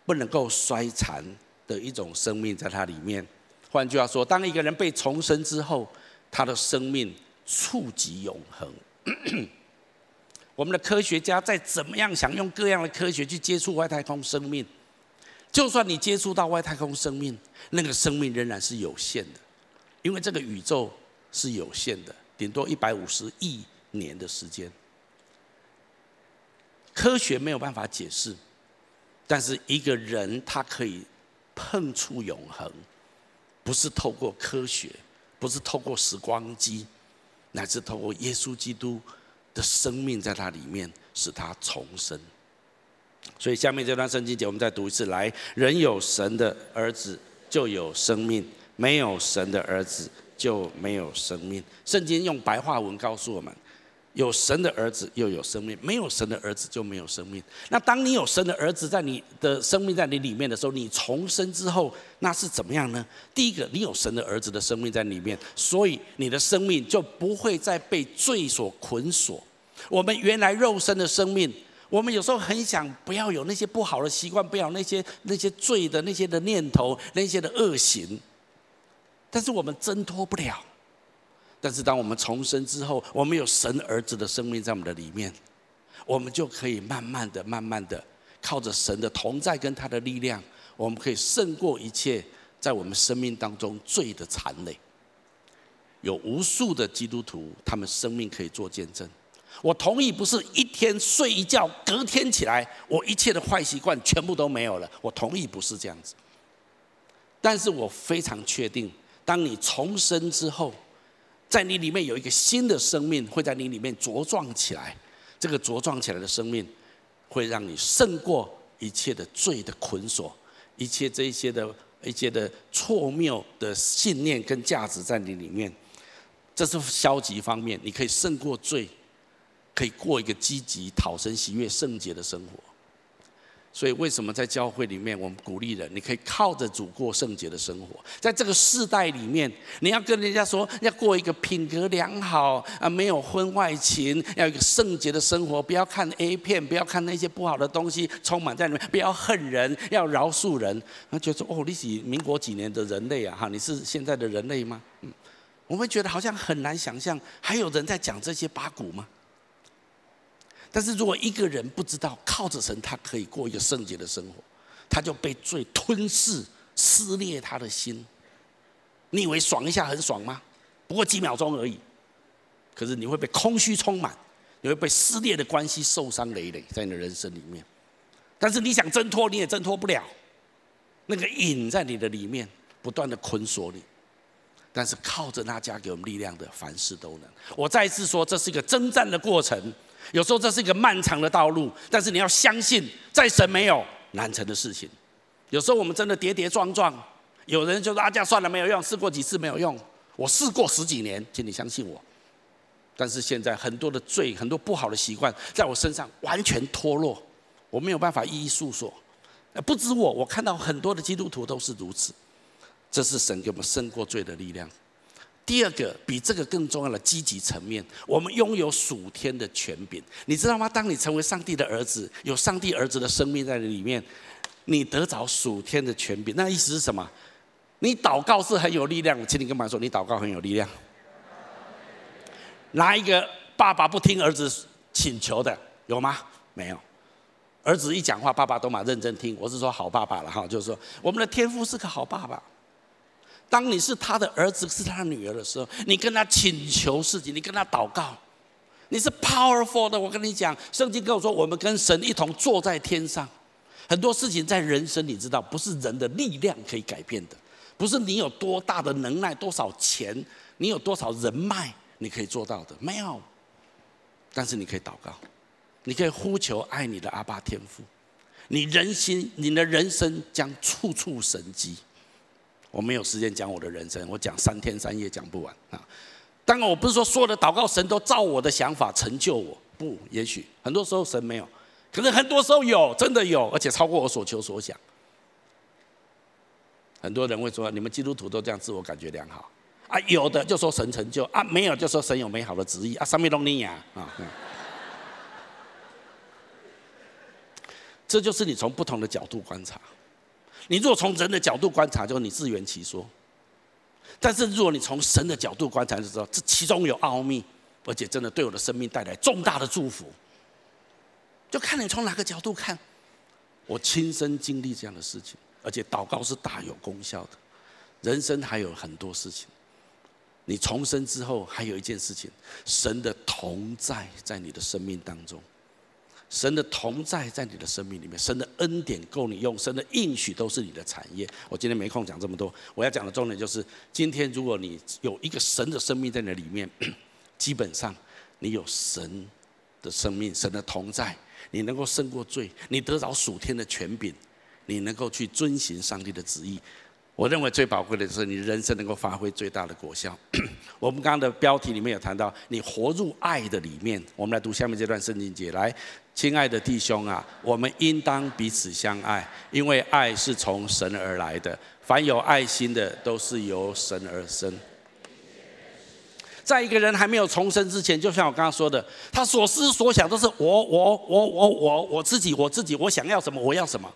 不能够衰残的一种生命在他里面。换句话说，当一个人被重生之后，他的生命触及永恒。我们的科学家再怎么样想用各样的科学去接触外太空生命，就算你接触到外太空生命，那个生命仍然是有限的，因为这个宇宙是有限的，顶多一百五十亿年的时间。科学没有办法解释，但是一个人他可以碰触永恒，不是透过科学，不是透过时光机，乃是透过耶稣基督。的生命在他里面，使他重生。所以下面这段圣经节，我们再读一次：来，人有神的儿子就有生命，没有神的儿子就没有生命。圣经用白话文告诉我们。有神的儿子又有生命，没有神的儿子就没有生命。那当你有神的儿子在你的生命在你里面的时候，你重生之后，那是怎么样呢？第一个，你有神的儿子的生命在里面，所以你的生命就不会再被罪所捆锁。我们原来肉身的生命，我们有时候很想不要有那些不好的习惯，不要那些那些罪的那些的念头，那些的恶行，但是我们挣脱不了。但是，当我们重生之后，我们有神儿子的生命在我们的里面，我们就可以慢慢的、慢慢的，靠着神的同在跟他的力量，我们可以胜过一切在我们生命当中罪的残累。有无数的基督徒，他们生命可以做见证。我同意，不是一天睡一觉，隔天起来，我一切的坏习惯全部都没有了。我同意不是这样子，但是我非常确定，当你重生之后。在你里面有一个新的生命，会在你里面茁壮起来。这个茁壮起来的生命，会让你胜过一切的罪的捆锁，一切这一些的一些的错谬的信念跟价值在你里面。这是消极方面，你可以胜过罪，可以过一个积极、讨神喜悦、圣洁的生活。所以，为什么在教会里面，我们鼓励人，你可以靠着主过圣洁的生活。在这个世代里面，你要跟人家说，要过一个品格良好啊，没有婚外情，要一个圣洁的生活，不要看 A 片，不要看那些不好的东西，充满在里面，不要恨人，要饶恕人。他觉得说，哦，你是民国几年的人类啊？哈，你是现在的人类吗？嗯，我们觉得好像很难想象，还有人在讲这些八股吗？但是如果一个人不知道靠着神，他可以过一个圣洁的生活，他就被罪吞噬、撕裂他的心。你以为爽一下很爽吗？不过几秒钟而已。可是你会被空虚充满，你会被撕裂的关系受伤累累在你的人生里面。但是你想挣脱，你也挣脱不了。那个瘾在你的里面不断的捆锁你。但是靠着那加给我们力量的，凡事都能。我再次说，这是一个征战的过程。有时候这是一个漫长的道路，但是你要相信，在神没有难成的事情。有时候我们真的跌跌撞撞，有人就说啊，这样算了，没有用，试过几次没有用。我试过十几年，请你相信我。但是现在很多的罪，很多不好的习惯，在我身上完全脱落，我没有办法一一诉说。不止我，我看到很多的基督徒都是如此。这是神给我们胜过罪的力量。第二个比这个更重要的积极层面，我们拥有属天的权柄，你知道吗？当你成为上帝的儿子，有上帝儿子的生命在里面，你得着属天的权柄。那意思是什么？你祷告是很有力量的。请你跟妈说，你祷告很有力量。哪一个爸爸不听儿子请求的？有吗？没有。儿子一讲话，爸爸都蛮认真听。我是说好爸爸了哈，就是说我们的天父是个好爸爸。当你是他的儿子，是他女儿的时候，你跟他请求事情，你跟他祷告，你是 powerful 的。我跟你讲，圣经跟我说，我们跟神一同坐在天上。很多事情在人生，你知道，不是人的力量可以改变的，不是你有多大的能耐、多少钱、你有多少人脉，你可以做到的，没有。但是你可以祷告，你可以呼求爱你的阿爸天父，你人心，你的人生将处处神迹。我没有时间讲我的人生，我讲三天三夜讲不完啊！当然，我不是说所有的祷告神都照我的想法成就我，不，也许很多时候神没有，可是很多时候有，真的有，而且超过我所求所想。很多人会说，你们基督徒都这样自我感觉良好啊？有的就说神成就啊，没有就说神有美好的旨意啊，上面都你呀啊！这就是你从不同的角度观察。你若从人的角度观察，就是你自圆其说；但是如果你从神的角度观察，就知道这其中有奥秘，而且真的对我的生命带来重大的祝福。就看你从哪个角度看。我亲身经历这样的事情，而且祷告是大有功效的。人生还有很多事情，你重生之后还有一件事情：神的同在在你的生命当中。神的同在在你的生命里面，神的恩典够你用，神的应许都是你的产业。我今天没空讲这么多，我要讲的重点就是：今天如果你有一个神的生命在你里面，基本上你有神的生命，神的同在，你能够胜过罪，你得着属天的权柄，你能够去遵行上帝的旨意。我认为最宝贵的是你人生能够发挥最大的果效。我们刚刚的标题里面有谈到，你活入爱的里面。我们来读下面这段圣经节，来，亲爱的弟兄啊，我们应当彼此相爱，因为爱是从神而来的。凡有爱心的，都是由神而生。在一个人还没有重生之前，就像我刚刚说的，他所思所想都是我我我我我我自己我自己，我想要什么，我要什么。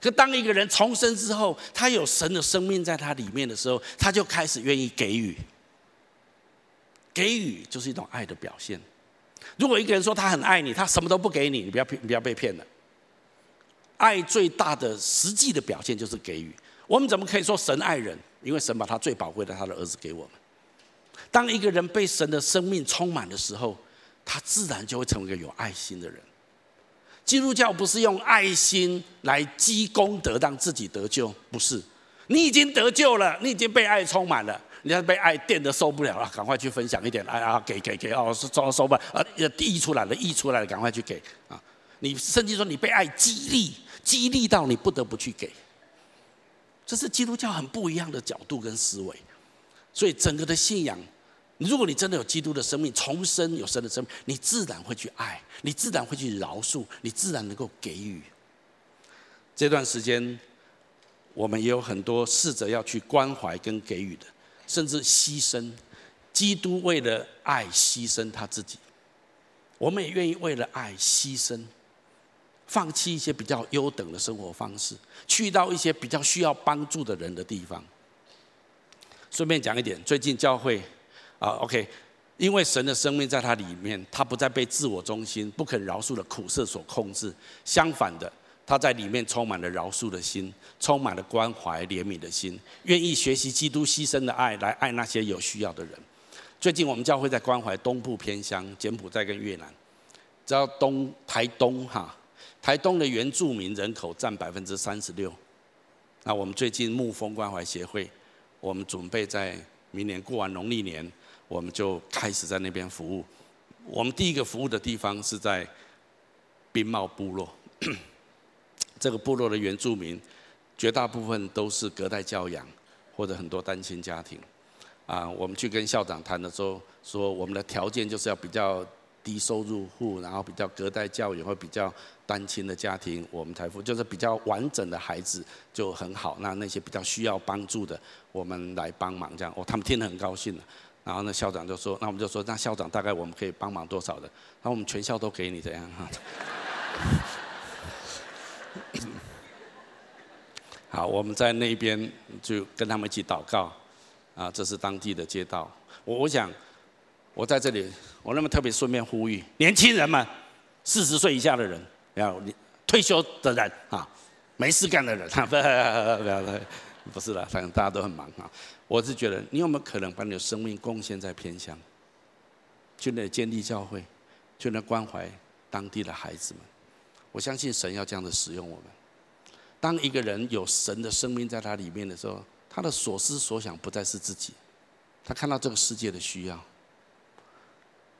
可当一个人重生之后，他有神的生命在他里面的时候，他就开始愿意给予。给予就是一种爱的表现。如果一个人说他很爱你，他什么都不给你，你不要骗，你不要被骗了。爱最大的实际的表现就是给予。我们怎么可以说神爱人？因为神把他最宝贵的他的儿子给我们。当一个人被神的生命充满的时候，他自然就会成为一个有爱心的人。基督教不是用爱心来积功德让自己得救，不是。你已经得救了，你已经被爱充满了，你要被爱电的受不了了，赶快去分享一点爱啊，给给给哦，收收吧，啊，溢出来了，溢出来了，赶快去给啊！你甚至说你被爱激励，激励到你不得不去给，这是基督教很不一样的角度跟思维，所以整个的信仰。如果你真的有基督的生命，重生有神的生命，你自然会去爱，你自然会去饶恕，你自然能够给予。这段时间，我们也有很多试着要去关怀跟给予的，甚至牺牲。基督为了爱牺牲他自己，我们也愿意为了爱牺牲，放弃一些比较优等的生活方式，去到一些比较需要帮助的人的地方。顺便讲一点，最近教会啊，OK，因为神的生命在他里面，他不再被自我中心、不肯饶恕的苦涩所控制，相反的，他在里面充满了饶恕的心，充满了关怀怜悯的心，愿意学习基督牺牲的爱，来爱那些有需要的人。最近我们教会在关怀东部偏乡，柬埔寨跟越南，知道东台东哈，台东的原住民人口占百分之三十六。那我们最近牧风关怀协会。我们准备在明年过完农历年，我们就开始在那边服务。我们第一个服务的地方是在宾茂部落。这个部落的原住民绝大部分都是隔代教养，或者很多单亲家庭。啊，我们去跟校长谈的时候，说我们的条件就是要比较。低收入户，然后比较隔代教育或比较单亲的家庭，我们才付，就是比较完整的孩子就很好。那那些比较需要帮助的，我们来帮忙这样。哦，他们听得很高兴。然后呢，校长就说，那我们就说，那校长大概我们可以帮忙多少的？那我们全校都给你这样哈。好，我们在那边就跟他们一起祷告。啊，这是当地的街道。我我想。我在这里，我那么特别顺便呼吁年轻人们，四十岁以下的人，要退休的人啊，没事干的人，不不不是了，反正大家都很忙啊。我是觉得，你有没有可能把你的生命贡献在偏乡，去那建立教会，去那关怀当地的孩子们？我相信神要这样的使用我们。当一个人有神的生命在他里面的时候，他的所思所想不再是自己，他看到这个世界的需要。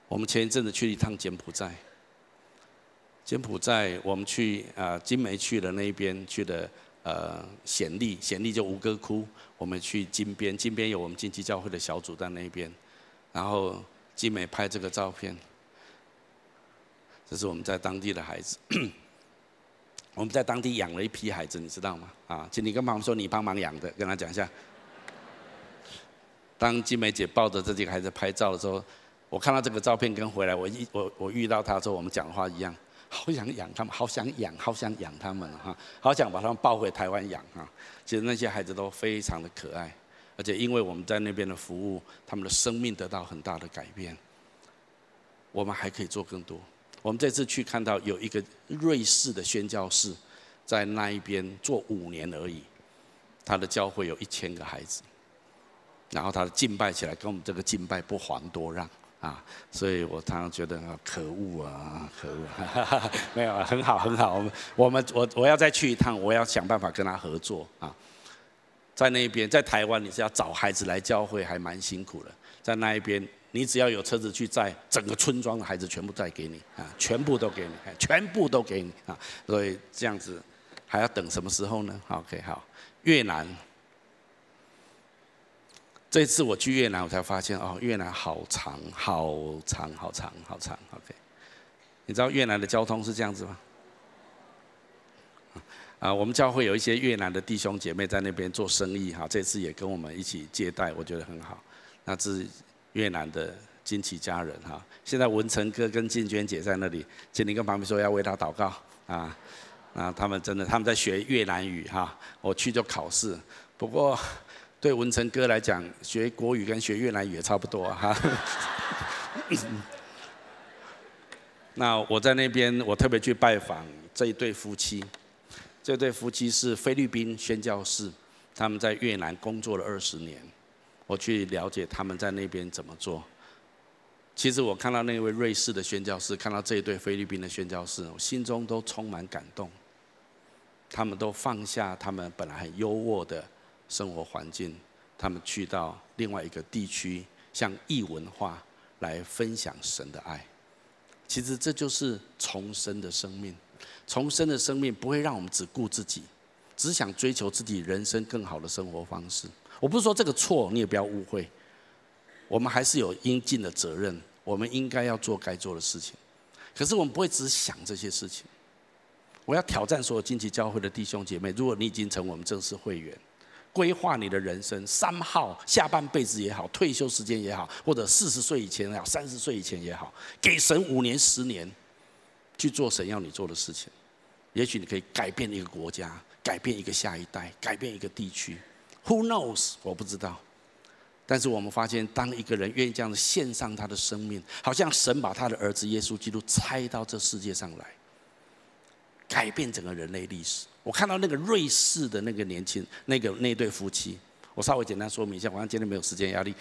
我们前一阵子去一趟柬埔寨，柬埔寨我们去啊、金梅去了那一边去的呃暹粒，暹粒就吴哥窟，我们去金边，金边有我们金旗教会的小组在那边，然后金梅拍这个照片，这是我们在当地的孩子，我们在当地养了一批孩子，你知道吗？啊，请你跟妈妈说你帮忙养的，跟他讲一下。当金梅姐抱着这几个孩子拍照的时候。我看到这个照片跟回来，我一我我遇到他之后，我们讲话一样，好想养他们，好想养，好想养他们哈，好想把他们抱回台湾养哈。其实那些孩子都非常的可爱，而且因为我们在那边的服务，他们的生命得到很大的改变。我们还可以做更多。我们这次去看到有一个瑞士的宣教士，在那一边做五年而已，他的教会有一千个孩子，然后他的敬拜起来跟我们这个敬拜不遑多让。啊，所以我常常觉得，可恶啊，可恶！哈哈哈，没有，很好，很好。我们，我们，我我要再去一趟，我要想办法跟他合作啊。在那边，在台湾，你是要找孩子来教会，还蛮辛苦的。在那一边，你只要有车子去载，整个村庄的孩子全部带给你啊，全部都给你，全部都给你啊。所以这样子，还要等什么时候呢？OK，好，越南。这次我去越南，我才发现哦，越南好长，好长，好长，好长。OK，你知道越南的交通是这样子吗？啊，我们教会有一些越南的弟兄姐妹在那边做生意哈，这次也跟我们一起接待，我觉得很好。那是越南的金旗家人哈，现在文成哥跟静娟姐在那里，请你跟旁边说要为他祷告啊。啊，他们真的他们在学越南语哈，我去就考试，不过。对文成哥来讲，学国语跟学越南语也差不多哈。那我在那边，我特别去拜访这一对夫妻。这对夫妻是菲律宾宣教士，他们在越南工作了二十年。我去了解他们在那边怎么做。其实我看到那位瑞士的宣教士，看到这一对菲律宾的宣教士，我心中都充满感动。他们都放下他们本来很优渥的。生活环境，他们去到另外一个地区，向异文化来分享神的爱。其实这就是重生的生命。重生的生命不会让我们只顾自己，只想追求自己人生更好的生活方式。我不是说这个错，你也不要误会。我们还是有应尽的责任，我们应该要做该做的事情。可是我们不会只想这些事情。我要挑战所有金旗教会的弟兄姐妹，如果你已经成我们正式会员，规划你的人生，三号下半辈子也好，退休时间也好，或者四十岁以前也好，三十岁以前也好，给神五年、十年去做神要你做的事情，也许你可以改变一个国家，改变一个下一代，改变一个地区。Who knows？我不知道。但是我们发现，当一个人愿意这样子献上他的生命，好像神把他的儿子耶稣基督拆到这世界上来，改变整个人类历史。我看到那个瑞士的那个年轻那个那对夫妻，我稍微简单说明一下，我今天没有时间压力。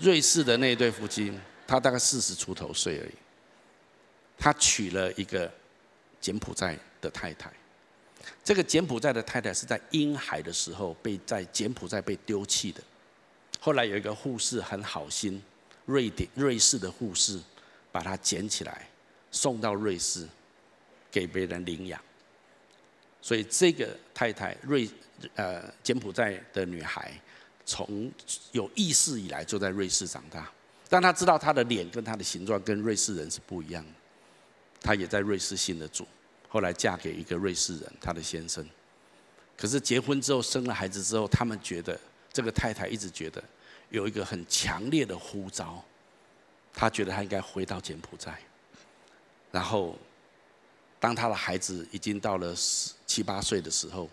瑞士的那对夫妻，他大概四十出头岁而已，他娶了一个柬埔寨的太太。这个柬埔寨的太太是在婴孩的时候被在柬埔寨被丢弃的。后来有一个护士很好心，瑞典瑞士的护士把她捡起来，送到瑞士，给别人领养。所以这个太太瑞呃柬埔寨的女孩，从有意识以来就在瑞士长大，但她知道她的脸跟她的形状跟瑞士人是不一样的，她也在瑞士信了主，后来嫁给一个瑞士人，她的先生。可是结婚之后生了孩子之后，他们觉得。这个太太一直觉得有一个很强烈的呼召，她觉得她应该回到柬埔寨。然后，当她的孩子已经到了十七八岁的时候，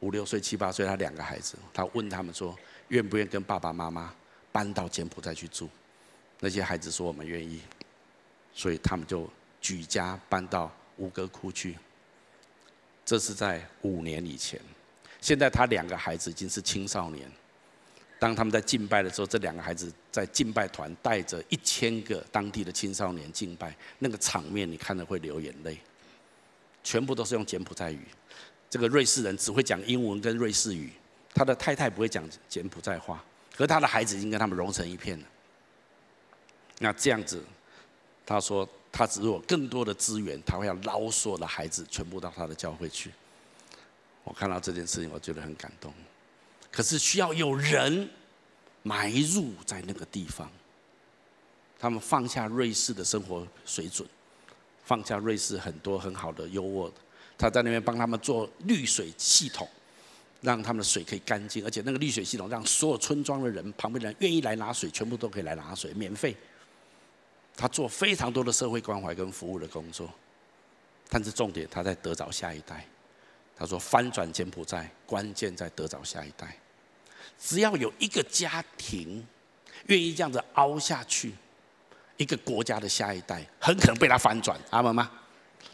五六岁、七八岁，她两个孩子，她问他们说：“愿不愿跟爸爸妈妈搬到柬埔寨去住？”那些孩子说：“我们愿意。”所以他们就举家搬到吴哥窟去。这是在五年以前。现在他两个孩子已经是青少年。当他们在敬拜的时候，这两个孩子在敬拜团带着一千个当地的青少年敬拜，那个场面你看了会流眼泪。全部都是用柬埔寨语。这个瑞士人只会讲英文跟瑞士语，他的太太不会讲柬埔寨话，可是他的孩子已经跟他们融成一片了。那这样子，他说他只有更多的资源，他会要捞所有的孩子全部到他的教会去。我看到这件事情，我觉得很感动。可是需要有人埋入在那个地方，他们放下瑞士的生活水准，放下瑞士很多很好的优渥，他在那边帮他们做滤水系统，让他们的水可以干净，而且那个滤水系统让所有村庄的人、旁边的人愿意来拿水，全部都可以来拿水，免费。他做非常多的社会关怀跟服务的工作，但是重点他在得着下一代。他说：“翻转柬埔寨，关键在得着下一代。只要有一个家庭愿意这样子凹下去，一个国家的下一代很可能被他翻转，阿们吗？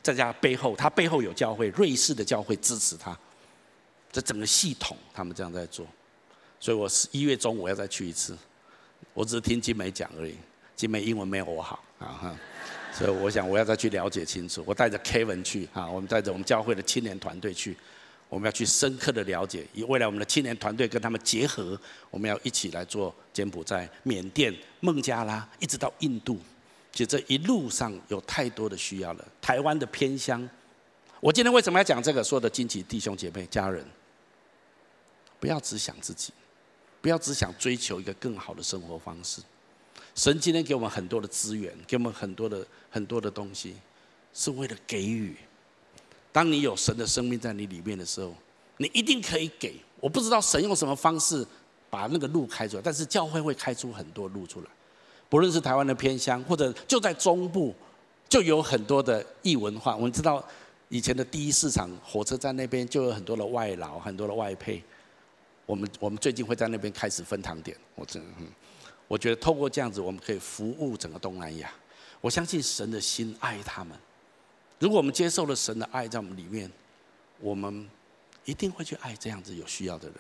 在家背后，他背后有教会，瑞士的教会支持他。这整个系统，他们这样在做。所以我是一月中我要再去一次。我只是听金梅讲而已，金梅英文没有我好啊哈。”所以我想我要再去了解清楚。我带着 Kevin 去啊，我们带着我们教会的青年团队去，我们要去深刻的了解，以未来我们的青年团队跟他们结合，我们要一起来做柬埔寨、缅甸、孟加拉，一直到印度。其实这一路上有太多的需要了。台湾的偏乡，我今天为什么要讲这个？所有的亲戚弟兄姐妹、家人，不要只想自己，不要只想追求一个更好的生活方式。神今天给我们很多的资源，给我们很多的很多的东西，是为了给予。当你有神的生命在你里面的时候，你一定可以给。我不知道神用什么方式把那个路开出来，但是教会会开出很多路出来。不论是台湾的偏乡，或者就在中部，就有很多的异文化。我们知道以前的第一市场火车站那边就有很多的外劳，很多的外配。我们我们最近会在那边开始分堂点。我真的。我觉得透过这样子，我们可以服务整个东南亚。我相信神的心爱他们。如果我们接受了神的爱在我们里面，我们一定会去爱这样子有需要的人。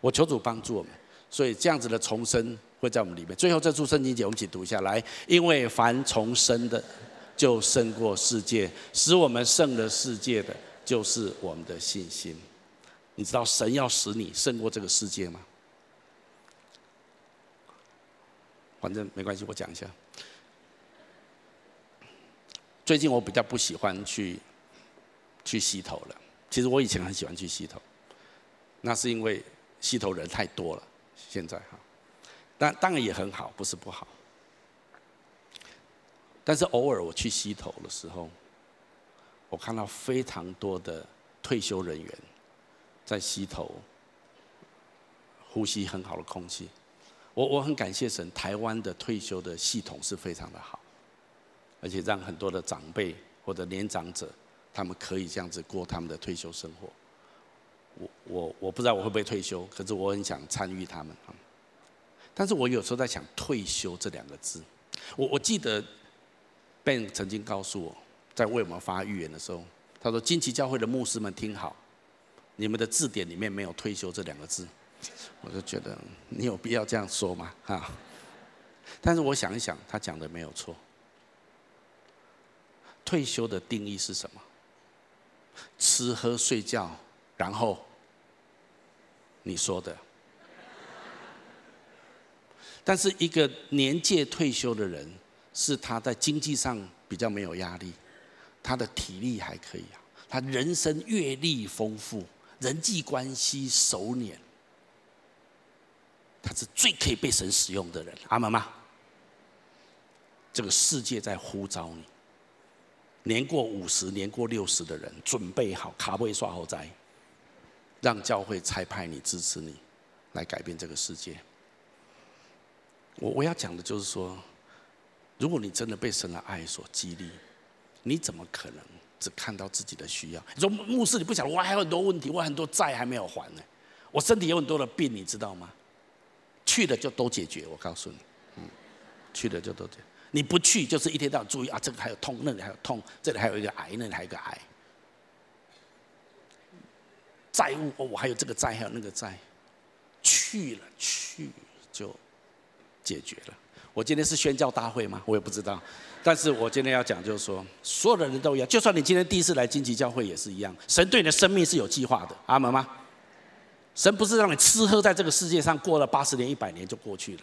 我求主帮助我们，所以这样子的重生会在我们里面。最后这处圣经节，我们一起读一下来。因为凡重生的，就胜过世界；使我们胜了世界的，就是我们的信心。你知道神要使你胜过这个世界吗？反正没关系，我讲一下。最近我比较不喜欢去去溪头了。其实我以前很喜欢去溪头，那是因为溪头人太多了。现在哈，但当然也很好，不是不好。但是偶尔我去溪头的时候，我看到非常多的退休人员在溪头呼吸很好的空气。我我很感谢神，台湾的退休的系统是非常的好，而且让很多的长辈或者年长者，他们可以这样子过他们的退休生活。我我我不知道我会不会退休，可是我很想参与他们。但是我有时候在想“退休”这两个字，我我记得 Ben 曾经告诉我，在为我们发预言的时候，他说：“金奇教会的牧师们听好，你们的字典里面没有‘退休’这两个字。”我就觉得你有必要这样说吗？哈！但是我想一想，他讲的没有错。退休的定义是什么？吃喝睡觉，然后你说的。但是一个年届退休的人，是他在经济上比较没有压力，他的体力还可以啊，他人生阅历丰富，人际关系熟稔。他是最可以被神使用的人，阿门吗？这个世界在呼召你，年过五十、年过六十的人，准备好卡位刷后斋，让教会差派你支持你，来改变这个世界。我我要讲的就是说，如果你真的被神的爱所激励，你怎么可能只看到自己的需要？你说牧师，你不想我还有很多问题，我很多债还没有还呢，我身体有很多的病，你知道吗？去了就都解决，我告诉你，嗯，去了就都解。你不去就是一天到晚注意啊，这个还有痛，那里还有痛，这里还有一个癌，那里还有一个癌。债务哦，我还有这个债，还有那个债。去了去就解决了。我今天是宣教大会吗？我也不知道。但是我今天要讲就是说，所有的人都一样，就算你今天第一次来荆棘教会也是一样。神对你的生命是有计划的，阿门吗？神不是让你吃喝在这个世界上过了八十年、一百年就过去了。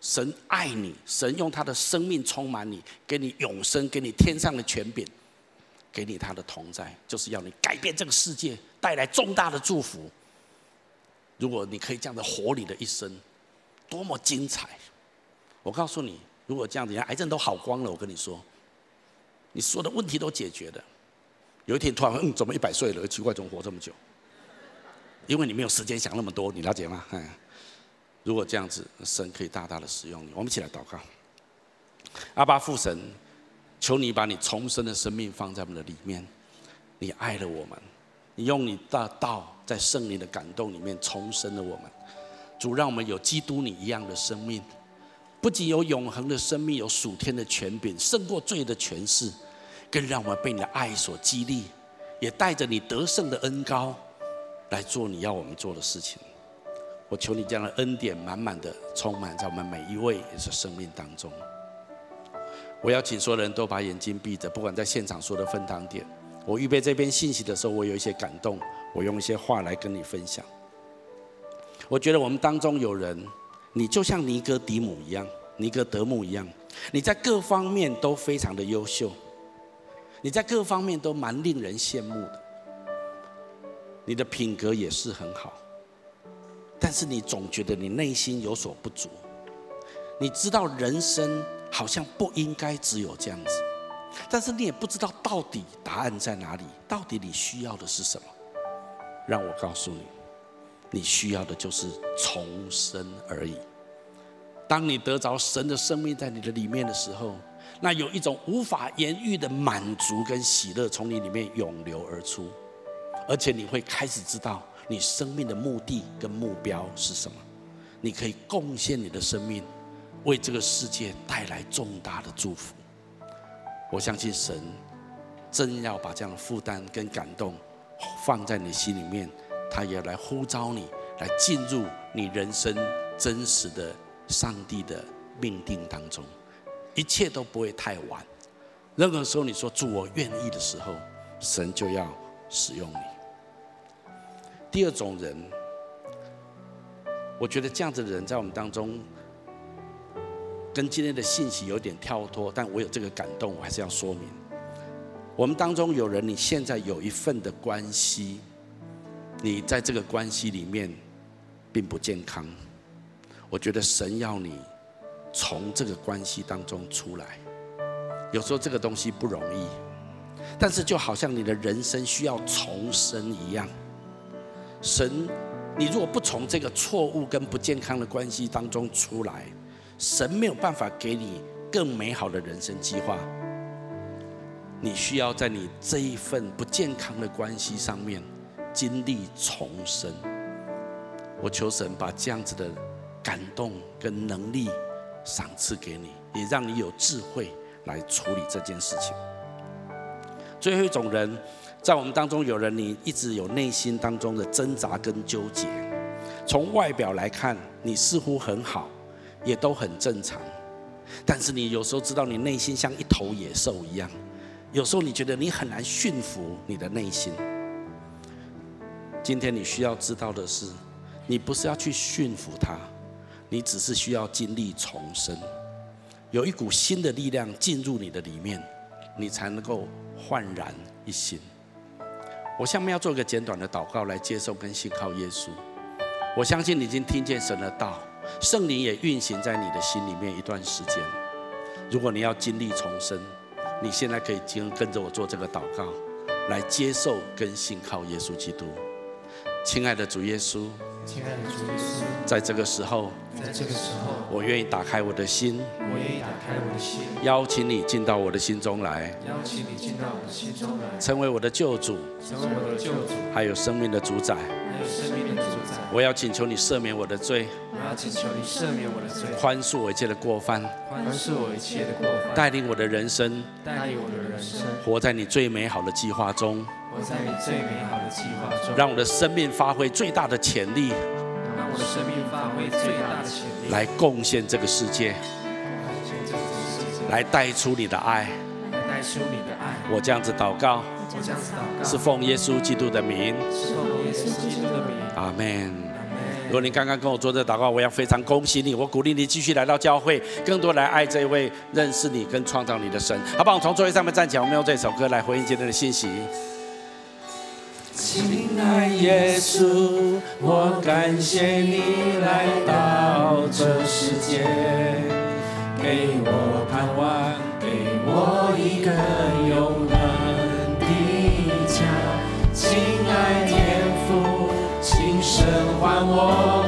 神爱你，神用他的生命充满你，给你永生，给你天上的权柄，给你他的同在，就是要你改变这个世界，带来重大的祝福。如果你可以这样子活你的一生，多么精彩！我告诉你，如果这样子，癌症都好光了，我跟你说，你所有的问题都解决了。有一天突然，嗯，怎么一百岁了？奇怪，怎么活这么久？因为你没有时间想那么多，你了解吗？如果这样子，神可以大大的使用你。我们一起来祷告。阿爸父神，求你把你重生的生命放在我们的里面。你爱了我们，你用你的道在圣灵的感动里面重生了我们。主，让我们有基督你一样的生命，不仅有永恒的生命，有属天的权柄，胜过罪的权势，更让我们被你的爱所激励，也带着你得胜的恩高。来做你要我们做的事情，我求你这样的恩典满满的充满在我们每一位也是生命当中。我要请所有人都把眼睛闭着，不管在现场说的分堂点，我预备这边信息的时候，我有一些感动，我用一些话来跟你分享。我觉得我们当中有人，你就像尼哥底母一样，尼哥德慕一样，你在各方面都非常的优秀，你在各方面都蛮令人羡慕的。你的品格也是很好，但是你总觉得你内心有所不足。你知道人生好像不应该只有这样子，但是你也不知道到底答案在哪里，到底你需要的是什么？让我告诉你，你需要的就是重生而已。当你得着神的生命在你的里面的时候，那有一种无法言喻的满足跟喜乐从你里面涌流而出。而且你会开始知道你生命的目的跟目标是什么，你可以贡献你的生命，为这个世界带来重大的祝福。我相信神真要把这样的负担跟感动放在你心里面，他也要来呼召你来进入你人生真实的上帝的命定当中，一切都不会太晚。任何时候你说主我愿意的时候，神就要使用你。第二种人，我觉得这样子的人在我们当中，跟今天的信息有点跳脱，但我有这个感动，我还是要说明。我们当中有人，你现在有一份的关系，你在这个关系里面并不健康，我觉得神要你从这个关系当中出来。有时候这个东西不容易，但是就好像你的人生需要重生一样。神，你如果不从这个错误跟不健康的关系当中出来，神没有办法给你更美好的人生计划。你需要在你这一份不健康的关系上面经历重生。我求神把这样子的感动跟能力赏赐给你，也让你有智慧来处理这件事情。最后一种人，在我们当中有人，你一直有内心当中的挣扎跟纠结。从外表来看，你似乎很好，也都很正常，但是你有时候知道，你内心像一头野兽一样。有时候你觉得你很难驯服你的内心。今天你需要知道的是，你不是要去驯服它，你只是需要经历重生，有一股新的力量进入你的里面，你才能够焕然一新。我下面要做一个简短的祷告来接受跟信靠耶稣。我相信你已经听见神的道，圣灵也运行在你的心里面一段时间。如果你要经历重生，你现在可以经跟着我做这个祷告，来接受跟信靠耶稣基督。亲爱的主耶稣，亲爱的主耶稣，在这个时候，在这个时候，我愿意打开我的心，我愿意打开我的心，邀请你进到我的心中来，邀请你进到我的心中来，成为我的救主，成为我的救主，还有生命的主宰。还有生命的主宰。我要请求你赦免我的罪，我要请求你赦免我的罪，宽恕我一切的过犯，宽恕我一切的过犯，带领我的人生，带领我的人生，活在你最美好的计划中，活在你最美好的计划中，让我的生命发挥最大的潜力，让我的生命发挥最大的潜力，来贡献这个世界，贡献这个世界，来带出你的爱，来带出你的爱。我这样子祷告，我这样子祷告，是奉耶稣基督的名，是奉耶稣基督的名。阿门。如果你刚刚跟我做这祷告，我要非常恭喜你，我鼓励你继续来到教会，更多来爱这一位认识你跟创造你的神。好不好？从座位上面站起来，我们用这首歌来回应今天的信息。亲爱耶稣，我感谢你来到这世界，给我盼望，给我一个永恒的家。亲爱天父，请神还我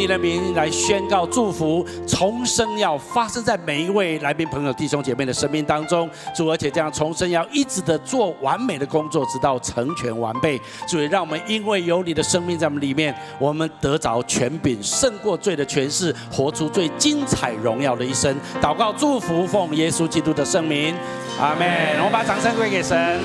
你的名来宣告祝福，重生要发生在每一位来宾朋友弟兄姐妹的生命当中。主，而且这样重生要一直的做完美的工作，直到成全完备。主，也让我们因为有你的生命在我们里面，我们得着权柄，胜过罪的权势，活出最精彩荣耀的一生。祷告祝福，奉耶稣基督的圣名，阿门。我们把掌声归给神。